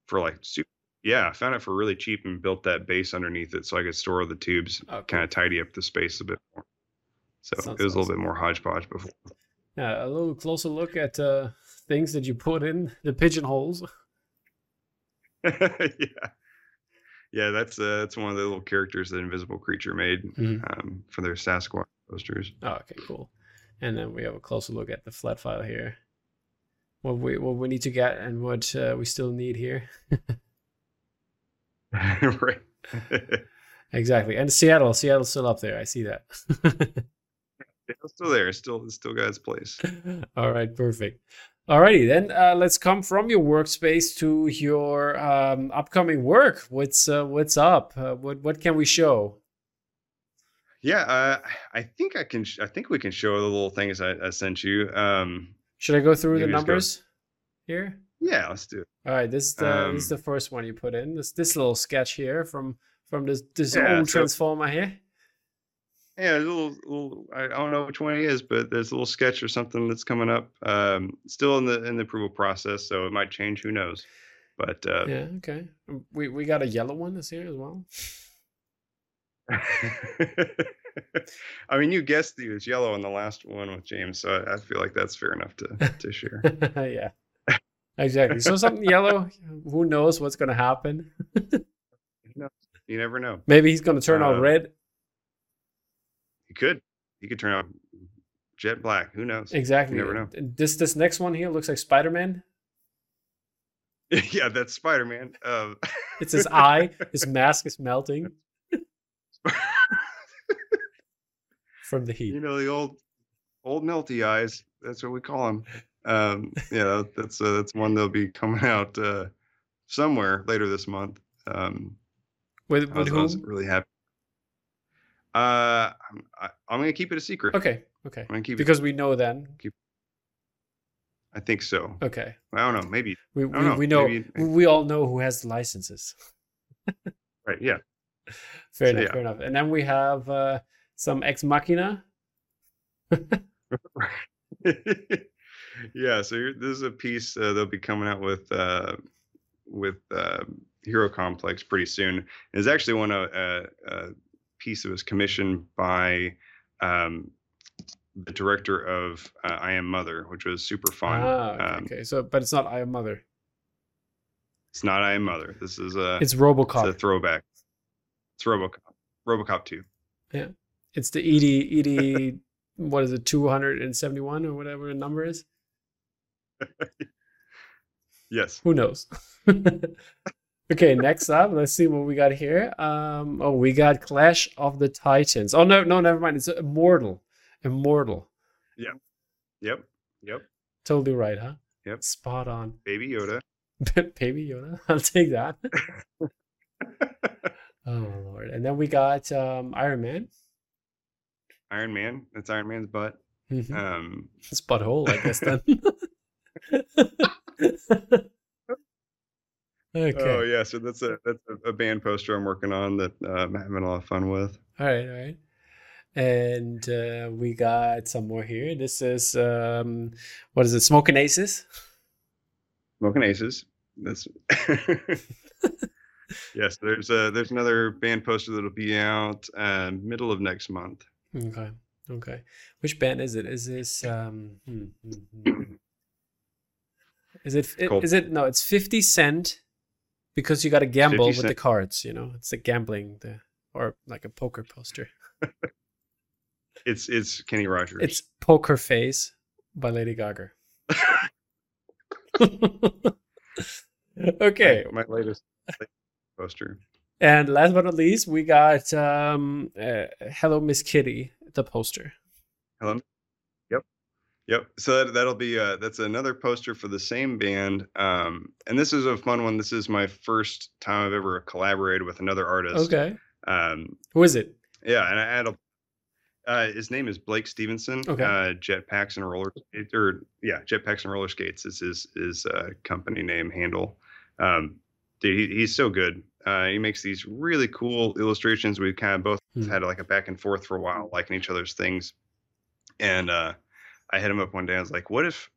for like super. Yeah, I found it for really cheap and built that base underneath it so I could store the tubes, kind of tidy up the space a bit more. So Sounds it was awesome. a little bit more hodgepodge before. Yeah, a little closer look at uh, things that you put in the pigeonholes. yeah, yeah, that's uh, that's one of the little characters that Invisible Creature made mm-hmm. um, for their Sasquatch posters. Oh, okay, cool. And then we have a closer look at the flat file here. What we what we need to get and what uh, we still need here. right. exactly. And Seattle, Seattle's still up there. I see that. it's still there. still still got its place. All right, perfect. Alrighty, then uh, let's come from your workspace to your um, upcoming work. What's uh, what's up? Uh, what what can we show? Yeah, uh, I think I can. Sh- I think we can show the little things I, I sent you. Um, Should I go through the numbers go... here? Yeah, let's do it. All right, this is the um, this is the first one you put in. This this little sketch here from from this this yeah, old so, transformer here. Yeah, a little, little I don't know which one it is, but there's a little sketch or something that's coming up. Um, still in the in the approval process, so it might change. Who knows? But uh, yeah, okay. Um, we we got a yellow one this year as well. I mean, you guessed he was yellow in the last one with James, so I feel like that's fair enough to to share. yeah, exactly. So something yellow. Who knows what's going to happen? no, you never know. Maybe he's going to turn uh, out red. He could. He could turn out jet black. Who knows? Exactly. You never know. This this next one here looks like Spider Man. yeah, that's Spider Man. Um. it's his eye. His mask is melting from the heat. You know the old old melty eyes. That's what we call them. Um, yeah, that's uh, that's one that'll be coming out uh, somewhere later this month. Um, with with I was, whom? I was really happy. Uh, I'm, I, am gonna keep it a secret. Okay. Okay. I'm gonna keep because it, we know then. Keep, I think so. Okay. I don't know. Maybe we we, know. we know maybe, we all know who has the licenses. right. Yeah. Fair so, enough. Yeah. Fair enough. And then we have uh, some ex machina. yeah. So this is a piece uh, they'll be coming out with uh, with uh, Hero Complex pretty soon. It's actually one of uh, uh, piece that was commissioned by um, the director of uh, I Am Mother, which was super fun. Ah, okay, um, okay, so but it's not I Am Mother. It's not I Am Mother. This is a. It's RoboCop. It's a throwback. It's RoboCop. RoboCop two. Yeah, it's the ED ED. what is it? Two hundred and seventy one or whatever the number is. yes. Who knows? Okay, next up, let's see what we got here. Um, oh, we got Clash of the Titans. Oh no, no, never mind. It's Immortal. Immortal. Yep. Yep. Yep. Totally right, huh? Yep. Spot on. Baby Yoda. Baby Yoda. I'll take that. oh lord. And then we got um, Iron Man. Iron Man. That's Iron Man's butt. Mm-hmm. Um, it's butthole, I guess then. Okay. Oh yeah, so that's a that's a, band poster I'm working on that uh, I'm having a lot of fun with. All right, all right. And uh, we got some more here. This is um, what is it? Smoking Aces. Smoking Aces. That's yes. There's a there's another band poster that'll be out uh, middle of next month. Okay. Okay. Which band is it? Is this um hmm, hmm, hmm. Is it, it is it no, it's 50 cent because you got to gamble with the cards, you know. It's the gambling the or like a poker poster. it's it's Kenny Rogers. It's Poker Face by Lady Gaga. okay. My, my latest poster. And last but not least, we got um, uh, "Hello Miss Kitty," the poster. Hello. Yep. Yep. So that, that'll be uh, that's another poster for the same band. Um, and this is a fun one. This is my first time I've ever collaborated with another artist. Okay. Um, Who is it? Yeah, and I had a. Uh, his name is Blake Stevenson. Okay. Uh, Jetpacks and roller or yeah, Jetpacks and roller skates is his his uh, company name handle. Um, dude, he, he's so good. Uh, he makes these really cool illustrations. We've kind of both hmm. had like a back and forth for a while, liking each other's things. And uh, I hit him up one day. I was like, "What if?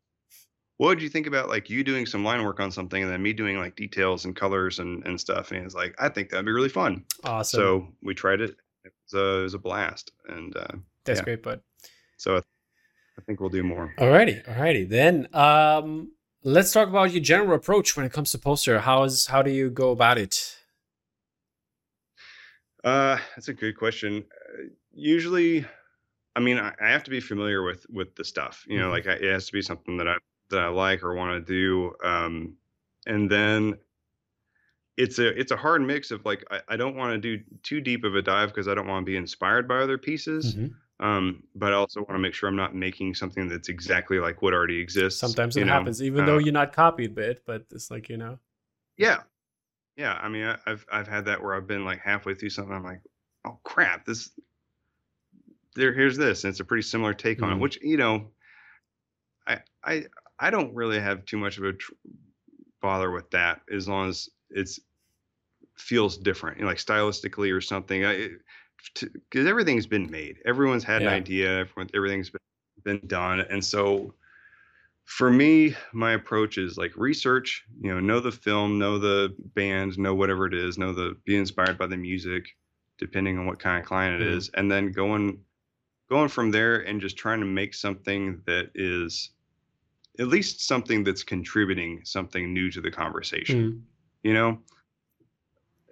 What would you think about like you doing some line work on something, and then me doing like details and colors and and stuff?" And he was like, "I think that'd be really fun." Awesome. So we tried it. It was a, it was a blast, and uh, that's yeah. great, bud. So I think we'll do more. Alrighty, alrighty. Then um, let's talk about your general approach when it comes to poster. How is how do you go about it? Uh, that's a good question. Uh, usually, I mean, I, I, have to be familiar with with the stuff. You know, mm-hmm. like I, it has to be something that I that I like or want to do. Um, and then it's a it's a hard mix of like I, I don't want to do too deep of a dive because I don't want to be inspired by other pieces. Mm-hmm. Um, but I also want to make sure I'm not making something that's exactly like what already exists. Sometimes it know? happens, even uh, though you're not copied bit, but it's like you know. Yeah, yeah, I mean, I, have I've had that where I've been like halfway through something, I'm like, oh crap, this. There, here's this, and it's a pretty similar take mm-hmm. on it. Mm-hmm. Which you know, I I I don't really have too much of a tr- bother with that as long as it's feels different, you know, like stylistically or something. Because everything's been made, everyone's had yeah. an idea, everyone, everything's been, been done, and so for me, my approach is like research, you know, know the film, know the band, know whatever it is, know the be inspired by the music, depending on what kind of client it mm-hmm. is, and then going going from there and just trying to make something that is at least something that's contributing something new to the conversation. Mm-hmm. You know,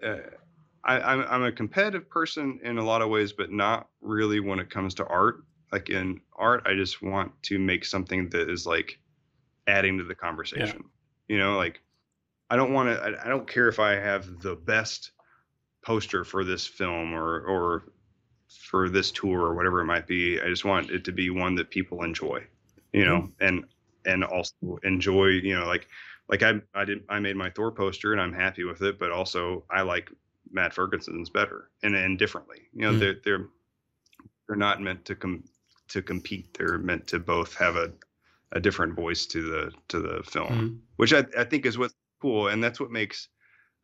uh, I, I'm I'm a competitive person in a lot of ways, but not really when it comes to art like in art i just want to make something that is like adding to the conversation yeah. you know like i don't want to I, I, don't care if i have the best poster for this film or or for this tour or whatever it might be i just want it to be one that people enjoy you know mm-hmm. and and also enjoy you know like like i i did i made my thor poster and i'm happy with it but also i like matt ferguson's better and and differently you know mm-hmm. they're they're they're not meant to come to compete. They're meant to both have a, a different voice to the to the film, mm-hmm. which I, I think is what's cool, and that's what makes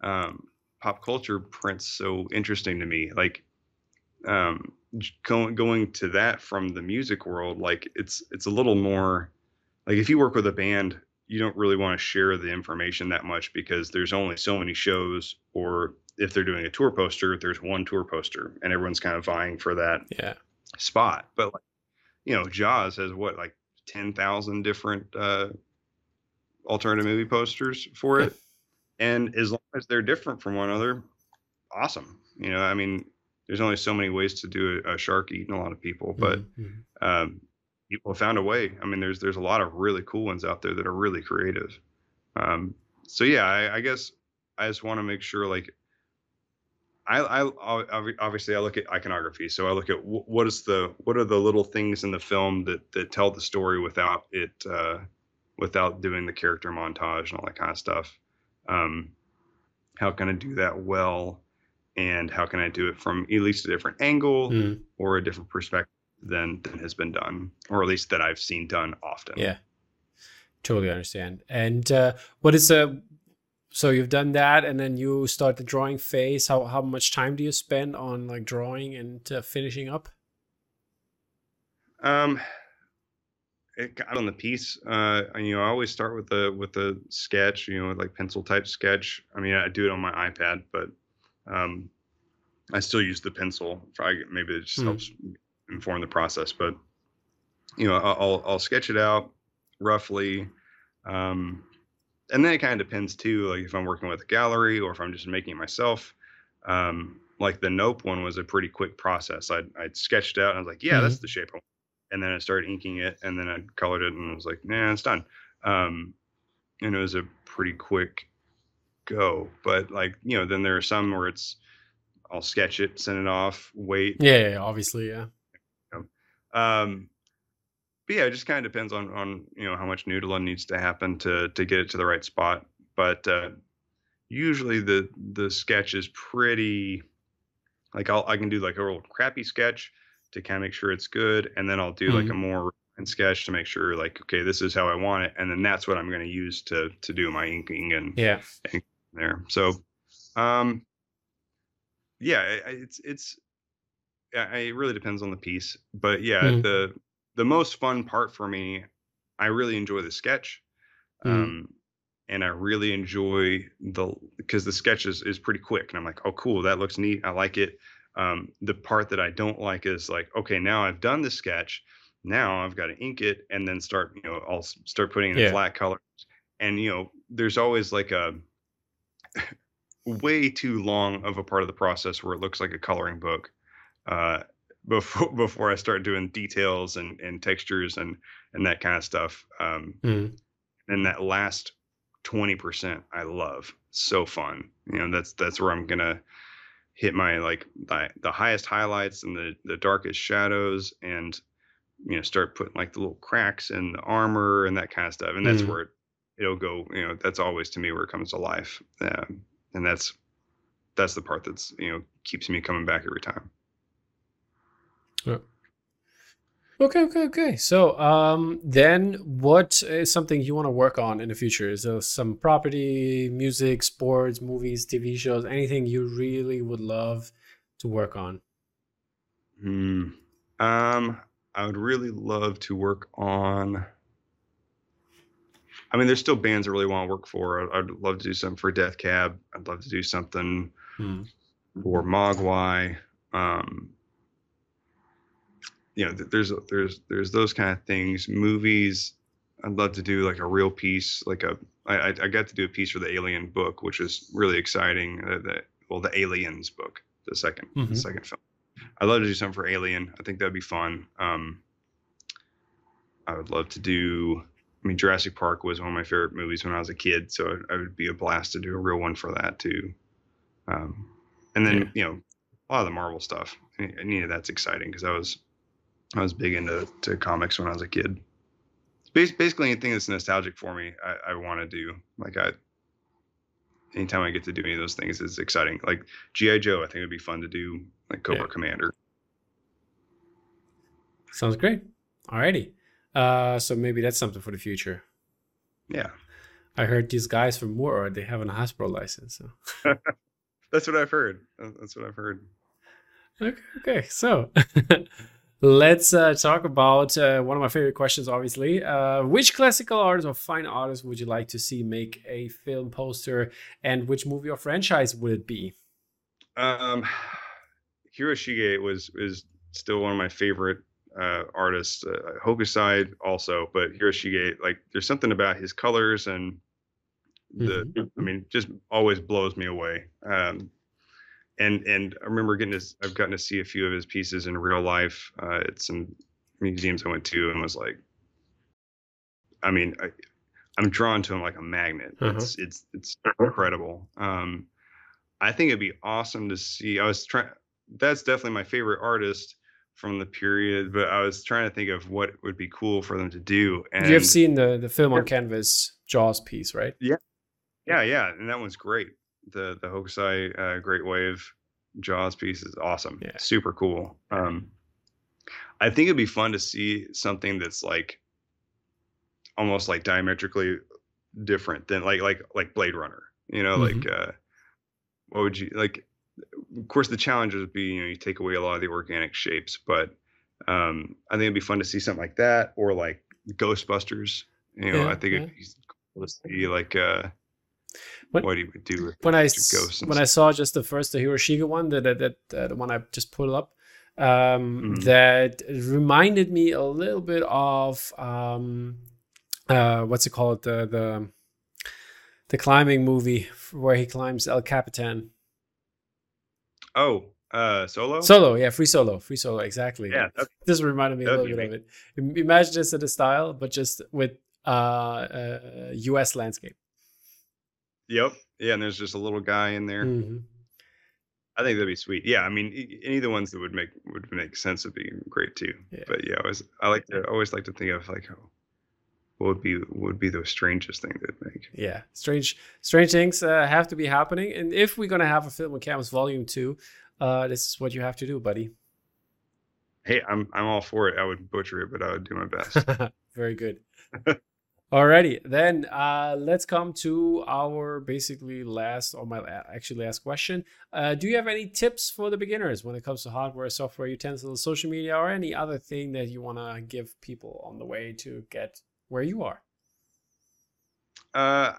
um, pop culture prints so interesting to me. Like um, going going to that from the music world, like it's it's a little more like if you work with a band, you don't really want to share the information that much because there's only so many shows or if they're doing a tour poster, there's one tour poster and everyone's kind of vying for that yeah. spot. But like you know, Jaws has what like ten thousand different uh, alternative movie posters for it, and as long as they're different from one another, awesome. You know, I mean, there's only so many ways to do a, a shark eating a lot of people, but mm-hmm. um, people have found a way. I mean, there's there's a lot of really cool ones out there that are really creative. Um, so yeah, I, I guess I just want to make sure like I, I, obviously I look at iconography, so I look at what is the what are the little things in the film that that tell the story without it uh, without doing the character montage and all that kind of stuff. Um, how can I do that well, and how can I do it from at least a different angle mm. or a different perspective than than has been done, or at least that I've seen done often. Yeah, totally understand. And uh, what is a so you've done that and then you start the drawing phase how how much time do you spend on like drawing and uh, finishing up um it got on the piece uh you know i always start with the with the sketch you know like pencil type sketch i mean i do it on my ipad but um i still use the pencil I, maybe it just mm. helps inform the process. But you know, I'll I'll sketch it out roughly, um, and then it kind of depends too. Like if I'm working with a gallery or if I'm just making it myself. Um, like the Nope one was a pretty quick process. I'd I'd sketched out and I was like, yeah, mm-hmm. that's the shape I want. And then I started inking it, and then I colored it, and I was like, nah, it's done. Um, and it was a pretty quick go. But like you know, then there are some where it's I'll sketch it, send it off, wait. Yeah, yeah obviously, yeah. Um, but yeah, it just kind of depends on on you know how much noodling needs to happen to to get it to the right spot. But uh, usually the the sketch is pretty like I'll I can do like a real crappy sketch to kind of make sure it's good, and then I'll do mm-hmm. like a more and sketch to make sure like okay this is how I want it, and then that's what I'm going to use to to do my inking and yeah and there. So um yeah it's it's it really depends on the piece, but yeah mm-hmm. the the most fun part for me, I really enjoy the sketch. Mm. Um, and I really enjoy the because the sketch is, is pretty quick, and I'm like, oh, cool, that looks neat. I like it. Um, the part that I don't like is like, okay, now I've done the sketch. Now I've got to ink it and then start, you know, I'll start putting in yeah. flat colors. And you know, there's always like a way too long of a part of the process where it looks like a coloring book. Uh, before before I start doing details and, and textures and and that kind of stuff. Um, mm. And that last twenty percent, I love. So fun. You know, that's that's where I'm gonna hit my like the, the highest highlights and the the darkest shadows and you know start putting like the little cracks in the armor and that kind of stuff and that's mm. where it, it'll go you know that's always to me where it comes to life um, and that's that's the part that's you know keeps me coming back every time yeah. Okay, okay, okay. So, um, then what is something you want to work on in the future? Is there some property, music, sports, movies, TV shows, anything you really would love to work on? Hmm. Um, I would really love to work on. I mean, there's still bands I really want to work for. I'd, love to do something for Death Cab. I'd love to do something hmm. for Mogwai. Um, you know, there's there's there's those kind of things. Movies, I'd love to do like a real piece, like a I I got to do a piece for the Alien book, which is really exciting. Uh, the well, the Aliens book, the 2nd mm-hmm. the second film. I'd love to do something for Alien. I think that'd be fun. Um, I would love to do. I mean, Jurassic Park was one of my favorite movies when I was a kid, so it, it would be a blast to do a real one for that too. Um, and then yeah. you know, a lot of the Marvel stuff. Any of that's exciting because I was I was big into to comics when I was a kid. Basically, anything that's nostalgic for me, I, I want to do. Like I, anytime I get to do any of those things, is exciting. Like GI Joe, I think it'd be fun to do. Like Cobra yeah. Commander. Sounds great. Alrighty. Uh, so maybe that's something for the future. Yeah. I heard these guys from Moore, they have a Hasbro license. So. that's what I've heard. That's what I've heard. Okay. Okay. So. Let's uh, talk about uh, one of my favorite questions, obviously. Uh, which classical artist or fine artist would you like to see make a film poster, and which movie or franchise would it be? Um, Hiroshige was is still one of my favorite uh, artists. Uh, Hokusai also, but Hiroshige, like, there's something about his colors and the, mm-hmm. I mean, just always blows me away. Um, and and I remember getting to I've gotten to see a few of his pieces in real life uh, at some museums I went to and was like, I mean, I, am drawn to him like a magnet. Uh-huh. It's it's it's incredible. Um, I think it'd be awesome to see. I was trying. That's definitely my favorite artist from the period, but I was trying to think of what would be cool for them to do. And you have seen the the film on canvas Jaws piece, right? Yeah, yeah, yeah, and that one's great the the Hokusai uh, Great Wave Jaws piece is awesome. Yeah. Super cool. Um, I think it'd be fun to see something that's like almost like diametrically different than like like like Blade Runner. You know, mm-hmm. like uh, what would you like? Of course, the challenge would be you know you take away a lot of the organic shapes, but um, I think it'd be fun to see something like that or like Ghostbusters. You know, yeah, I think yeah. it'd be cool to see like uh, when, what he would do when I when I saw just the first the Hiroshige one, that the, the, the one I just pulled up, um, mm. that reminded me a little bit of um, uh, what's it called the the the climbing movie where he climbs El Capitan. Oh, uh, solo. Solo, yeah, free solo, free solo, exactly. Yeah, this reminded me a little bit of it. Imagine this in a style, but just with uh, uh, U.S. landscape. Yep. Yeah, and there's just a little guy in there. Mm-hmm. I think that'd be sweet. Yeah, I mean, any of the ones that would make would make sense would be great too. Yeah. But yeah, I was I like to I always like to think of like oh, what would be what would be the strangest thing they'd make. Yeah, strange strange things uh, have to be happening, and if we're gonna have a film with Canvas Volume Two, uh, this is what you have to do, buddy. Hey, I'm I'm all for it. I would butcher it, but I would do my best. Very good. Alrighty, then uh, let's come to our basically last or my actually last question. Uh, do you have any tips for the beginners when it comes to hardware, software, utensils, social media, or any other thing that you want to give people on the way to get where you are? Uh,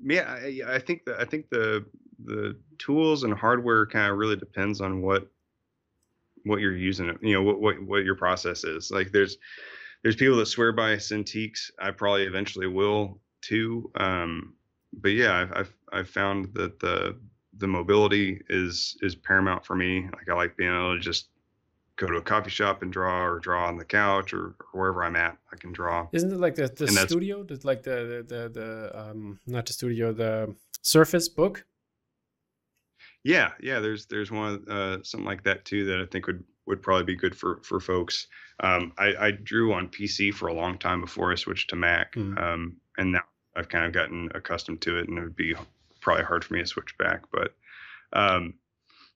yeah, I, I think that I think the the tools and hardware kind of really depends on what what you're using. You know what what what your process is. Like there's there's people that swear by Cintiqs. I probably eventually will too. Um, but yeah, I've, I've, I've found that the the mobility is is paramount for me. Like I like being able to just go to a coffee shop and draw, or draw on the couch, or, or wherever I'm at, I can draw. Isn't it like the, the studio? That's like the the the, the um not the studio, the Surface Book. Yeah, yeah. There's there's one uh, something like that too that I think would would probably be good for for folks. Um, I, I, drew on PC for a long time before I switched to Mac, mm um, and now I've kind of gotten accustomed to it, and it would be probably hard for me to switch back. But, um,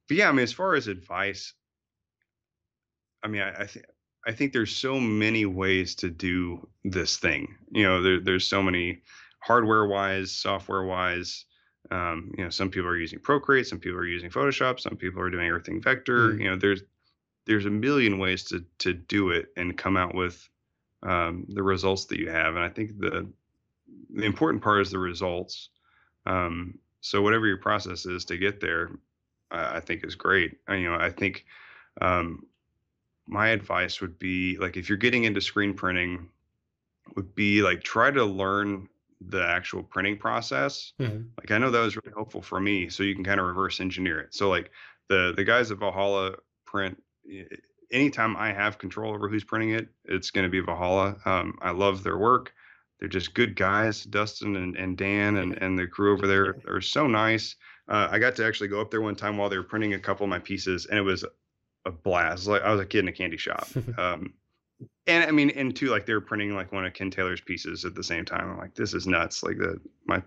but yeah, I mean, as far as advice, I mean, I, I think I think there's so many ways to do this thing. You know, there, there's so many hardware wise, software wise. Um, you know, some people are using Procreate, some people are using Photoshop, some people are doing everything vector. mm You know, there's there's a million ways to to do it and come out with um, the results that you have. And I think the the important part is the results. Um, so whatever your process is to get there, I, I think is great. I, you know, I think um, my advice would be like if you're getting into screen printing, would be like try to learn the actual printing process. Mm-hmm. Like I know that was really helpful for me, so you can kind of reverse engineer it. So like the the guys at Valhalla print anytime I have control over who's printing it, it's going to be Valhalla. Um, I love their work. They're just good guys, Dustin and, and Dan and, and the crew over there are so nice. Uh, I got to actually go up there one time while they were printing a couple of my pieces, and it was a blast. Like I was a kid in a candy shop. Um, and I mean, and too, like they were printing like one of Ken Taylor's pieces at the same time. I'm like, this is nuts. Like the my,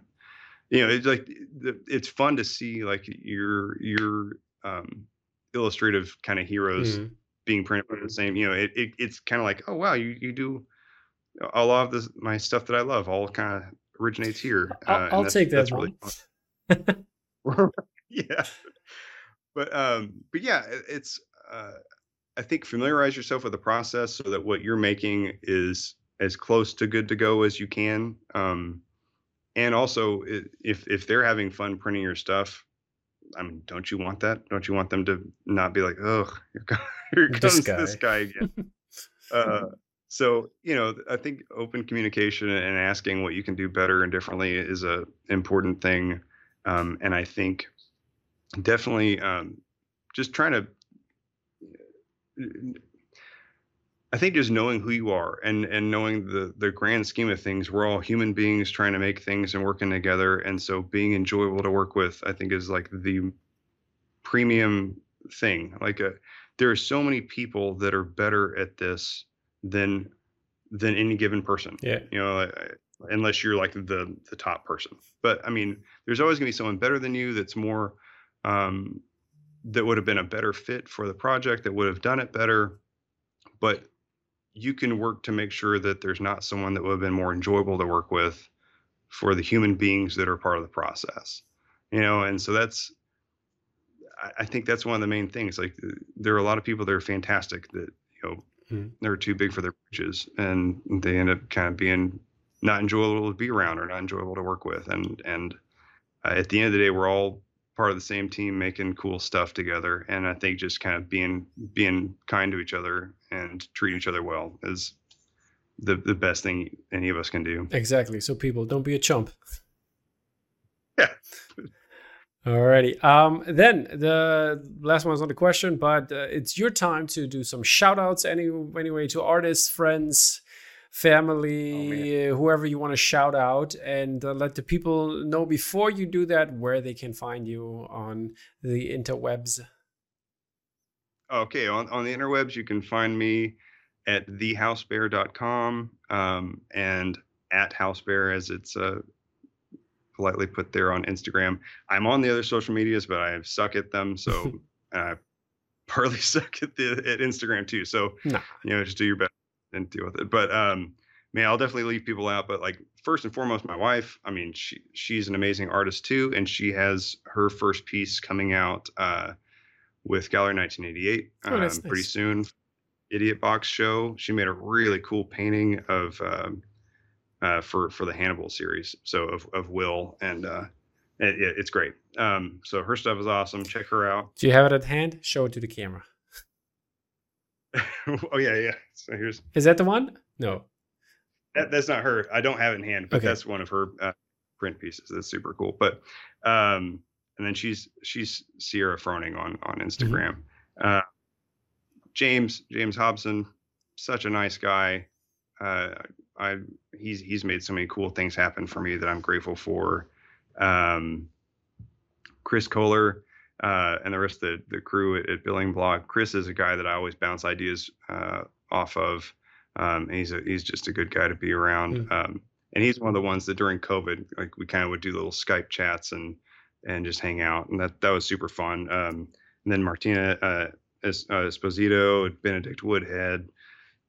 you know, it's like the, it's fun to see like your your um, illustrative kind of heroes mm-hmm. being printed on the same. You know, it, it it's kind of like, oh wow, you you do a lot of this my stuff that I love all kind of originates here. I'll, uh, take that. That's really fun. yeah, but um, but yeah, it's uh, I think familiarize yourself with the process so that what you're making is as close to good to go as you can. Um, and also, if if they're having fun printing your stuff, I mean, don't you want that? Don't you want them to not be like, oh, here comes this guy, this guy again? uh, so you know, I think open communication and asking what you can do better and differently is a important thing. Um, and I think definitely um, just trying to. I think just knowing who you are and and knowing the the grand scheme of things, we're all human beings trying to make things and working together. And so being enjoyable to work with, I think, is like the premium thing. Like a, uh, there are so many people that are better at this than than any given person. Yeah. You know, unless you're like the the top person. But I mean, there's always going to be someone better than you that's more um, that would have been a better fit for the project that would have done it better. But you can work to make sure that there's not someone that would have been more enjoyable to work with for the human beings that are part of the process you know and so that's i think that's one of the main things like there are a lot of people that are fantastic that you know mm-hmm. they're too big for their britches and they end up kind of being not enjoyable to be around or not enjoyable to work with and and uh, at the end of the day we're all part of the same team making cool stuff together and i think just kind of being being kind to each other and treating each other well is the the best thing any of us can do. Exactly. So people don't be a chump. Yeah. Alrighty. Um, then the last one one's not a question, but uh, it's your time to do some shout outs any, anyway to artists, friends, family, oh, whoever you want to shout out, and uh, let the people know before you do that where they can find you on the interwebs. Okay, on, on the interwebs, you can find me at thehousebear.com um, and at housebear as it's uh, politely put there on Instagram. I'm on the other social medias, but I suck at them. So I partly suck at the at Instagram too. So you know, just do your best and deal with it. But um, man, I'll definitely leave people out. But like first and foremost, my wife. I mean, she she's an amazing artist too, and she has her first piece coming out uh, with Gallery 1988 oh, um, nice. pretty soon. Idiot Box Show. She made a really cool painting of um, uh, for for the Hannibal series. So of of Will and uh, it, it's great. Um, so her stuff is awesome. Check her out. Do you have it at hand? Show it to the camera. oh yeah, yeah. So here's. Is that the one? No. That, that's not her. I don't have it in hand, but okay. that's one of her uh, print pieces. That's super cool. But um, and then she's she's Sierra Froning on on mm-hmm. Instagram. Mm-hmm. Uh, James James Hobson, such a nice guy. Uh, I he's he's made so many cool things happen for me that I'm grateful for. Um, Chris Kohler uh, and the rest of the, the crew at, at, Billing Block. Chris is a guy that I always bounce ideas uh, off of. Um, he's a, he's just a good guy to be around. Mm. Um, and he's one of the ones that during COVID, like we kind of would do little Skype chats and and just hang out, and that that was super fun. Um, and then Martina uh, Esposito, Benedict Woodhead,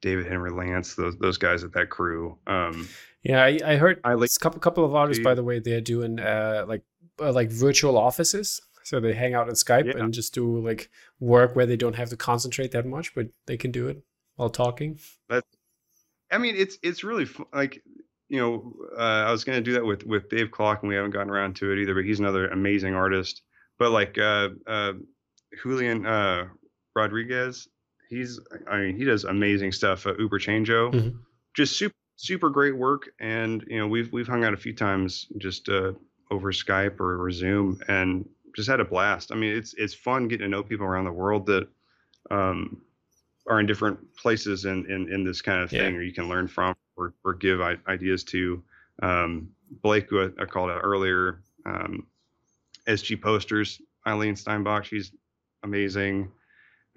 David Henry Lance, those those guys at that crew. Um, yeah, I, I heard I like a couple couple of artists, by the way, they're doing uh, like uh, like virtual offices. So they hang out on Skype yeah. and just do like work where they don't have to concentrate that much, but they can do it while talking. But I mean, it's it's really fun. like you know, uh, I was gonna do that with with Dave Clock, and we haven't gotten around to it either. But he's another amazing artist. But like uh, uh, Julian uh, Rodriguez, he's I mean he does amazing stuff Uber Changeo. Mm-hmm. Just super super great work and you know we've we've hung out a few times just uh, over Skype or, or, Zoom and just had a blast. I mean it's it's fun getting to know people around the world that um, are in different places in, in, in this kind of thing, yeah. or you can learn from or, or give ideas to. Um, Blake, who I, called out earlier, um, SG Posters, Eileen Steinbach, she's amazing.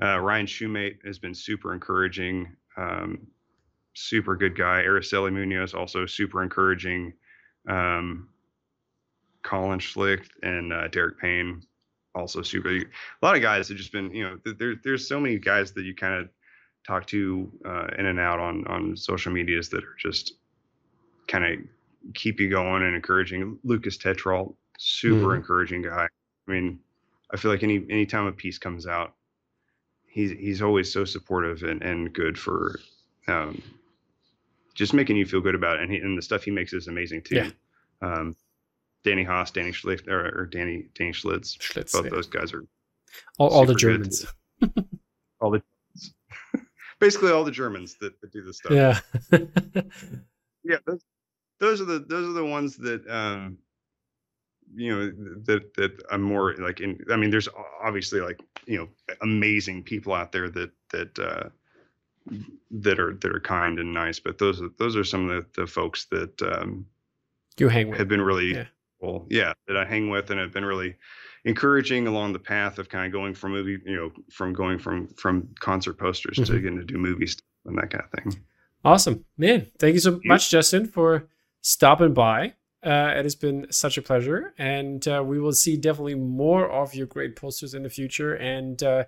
Uh, Ryan Shoemate has been super encouraging, um, super good guy. Araceli Munoz also super encouraging. Um, Colin Schlicht and uh, Derek Payne also super. A lot of guys have just been, you know, there, there's so many guys that you kind of talk to uh, in and out on on social medias that are just kind of keep you going and encouraging. Lucas Tetral, super mm. encouraging guy. I mean, I feel like any anytime a piece comes out, he's he's always so supportive and, and good for um, just making you feel good about it. And, he, and the stuff he makes is amazing too. Yeah. Um, Danny Haas, Danny Schlitz, or, or Danny Danny Schlitz, Schlitz both yeah. those guys are all, all the Germans. all the basically all the Germans that, that do this stuff. Yeah. yeah. Those, those are the those are the ones that um, you know that that I'm more like in. I mean, there's obviously like you know amazing people out there that that uh, that are that are kind and nice, but those are those are some of the, the folks that um, you hang with have been really yeah. Well, yeah, that I hang with and have been really encouraging along the path of kind of going from movie, you know, from going from from concert posters mm-hmm. to getting to do movies and that kind of thing. Awesome, man! Thank you so much, Justin, for stopping by. Uh, it has been such a pleasure, and uh, we will see definitely more of your great posters in the future, and uh,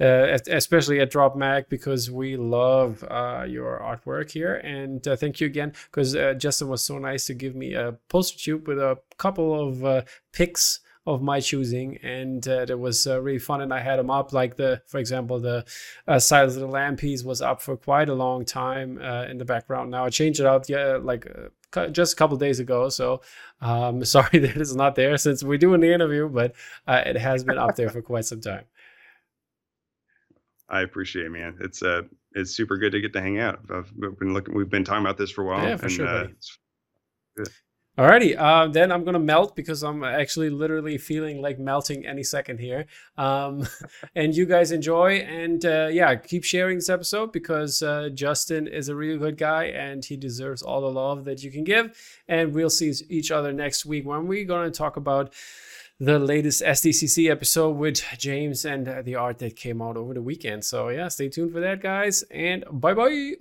uh especially at Drop Mag because we love uh, your artwork here. And uh, thank you again because Justin was so nice to give me a poster tube with a couple of pics of my choosing, and uh, it was uh, really fun. And I had them up, like the, for example, the uh, Silence of the Lamb piece was up for quite a long time uh, in the background. Now I changed it out, yeah, like uh, just a couple days ago. So um, sorry that it's not there since we're doing the interview, but uh, it has been up there for quite some time. I appreciate it, man. It's uh it's super good to get to hang out. I've been looking we've been talking about this for a while. Yeah, for and, sure. Uh, Alrighty, uh, then I'm gonna melt because I'm actually literally feeling like melting any second here. Um, and you guys enjoy, and uh, yeah, keep sharing this episode because uh, Justin is a really good guy and he deserves all the love that you can give. And we'll see each other next week when we're gonna talk about the latest SDCC episode with James and the art that came out over the weekend. So yeah, stay tuned for that, guys, and bye bye.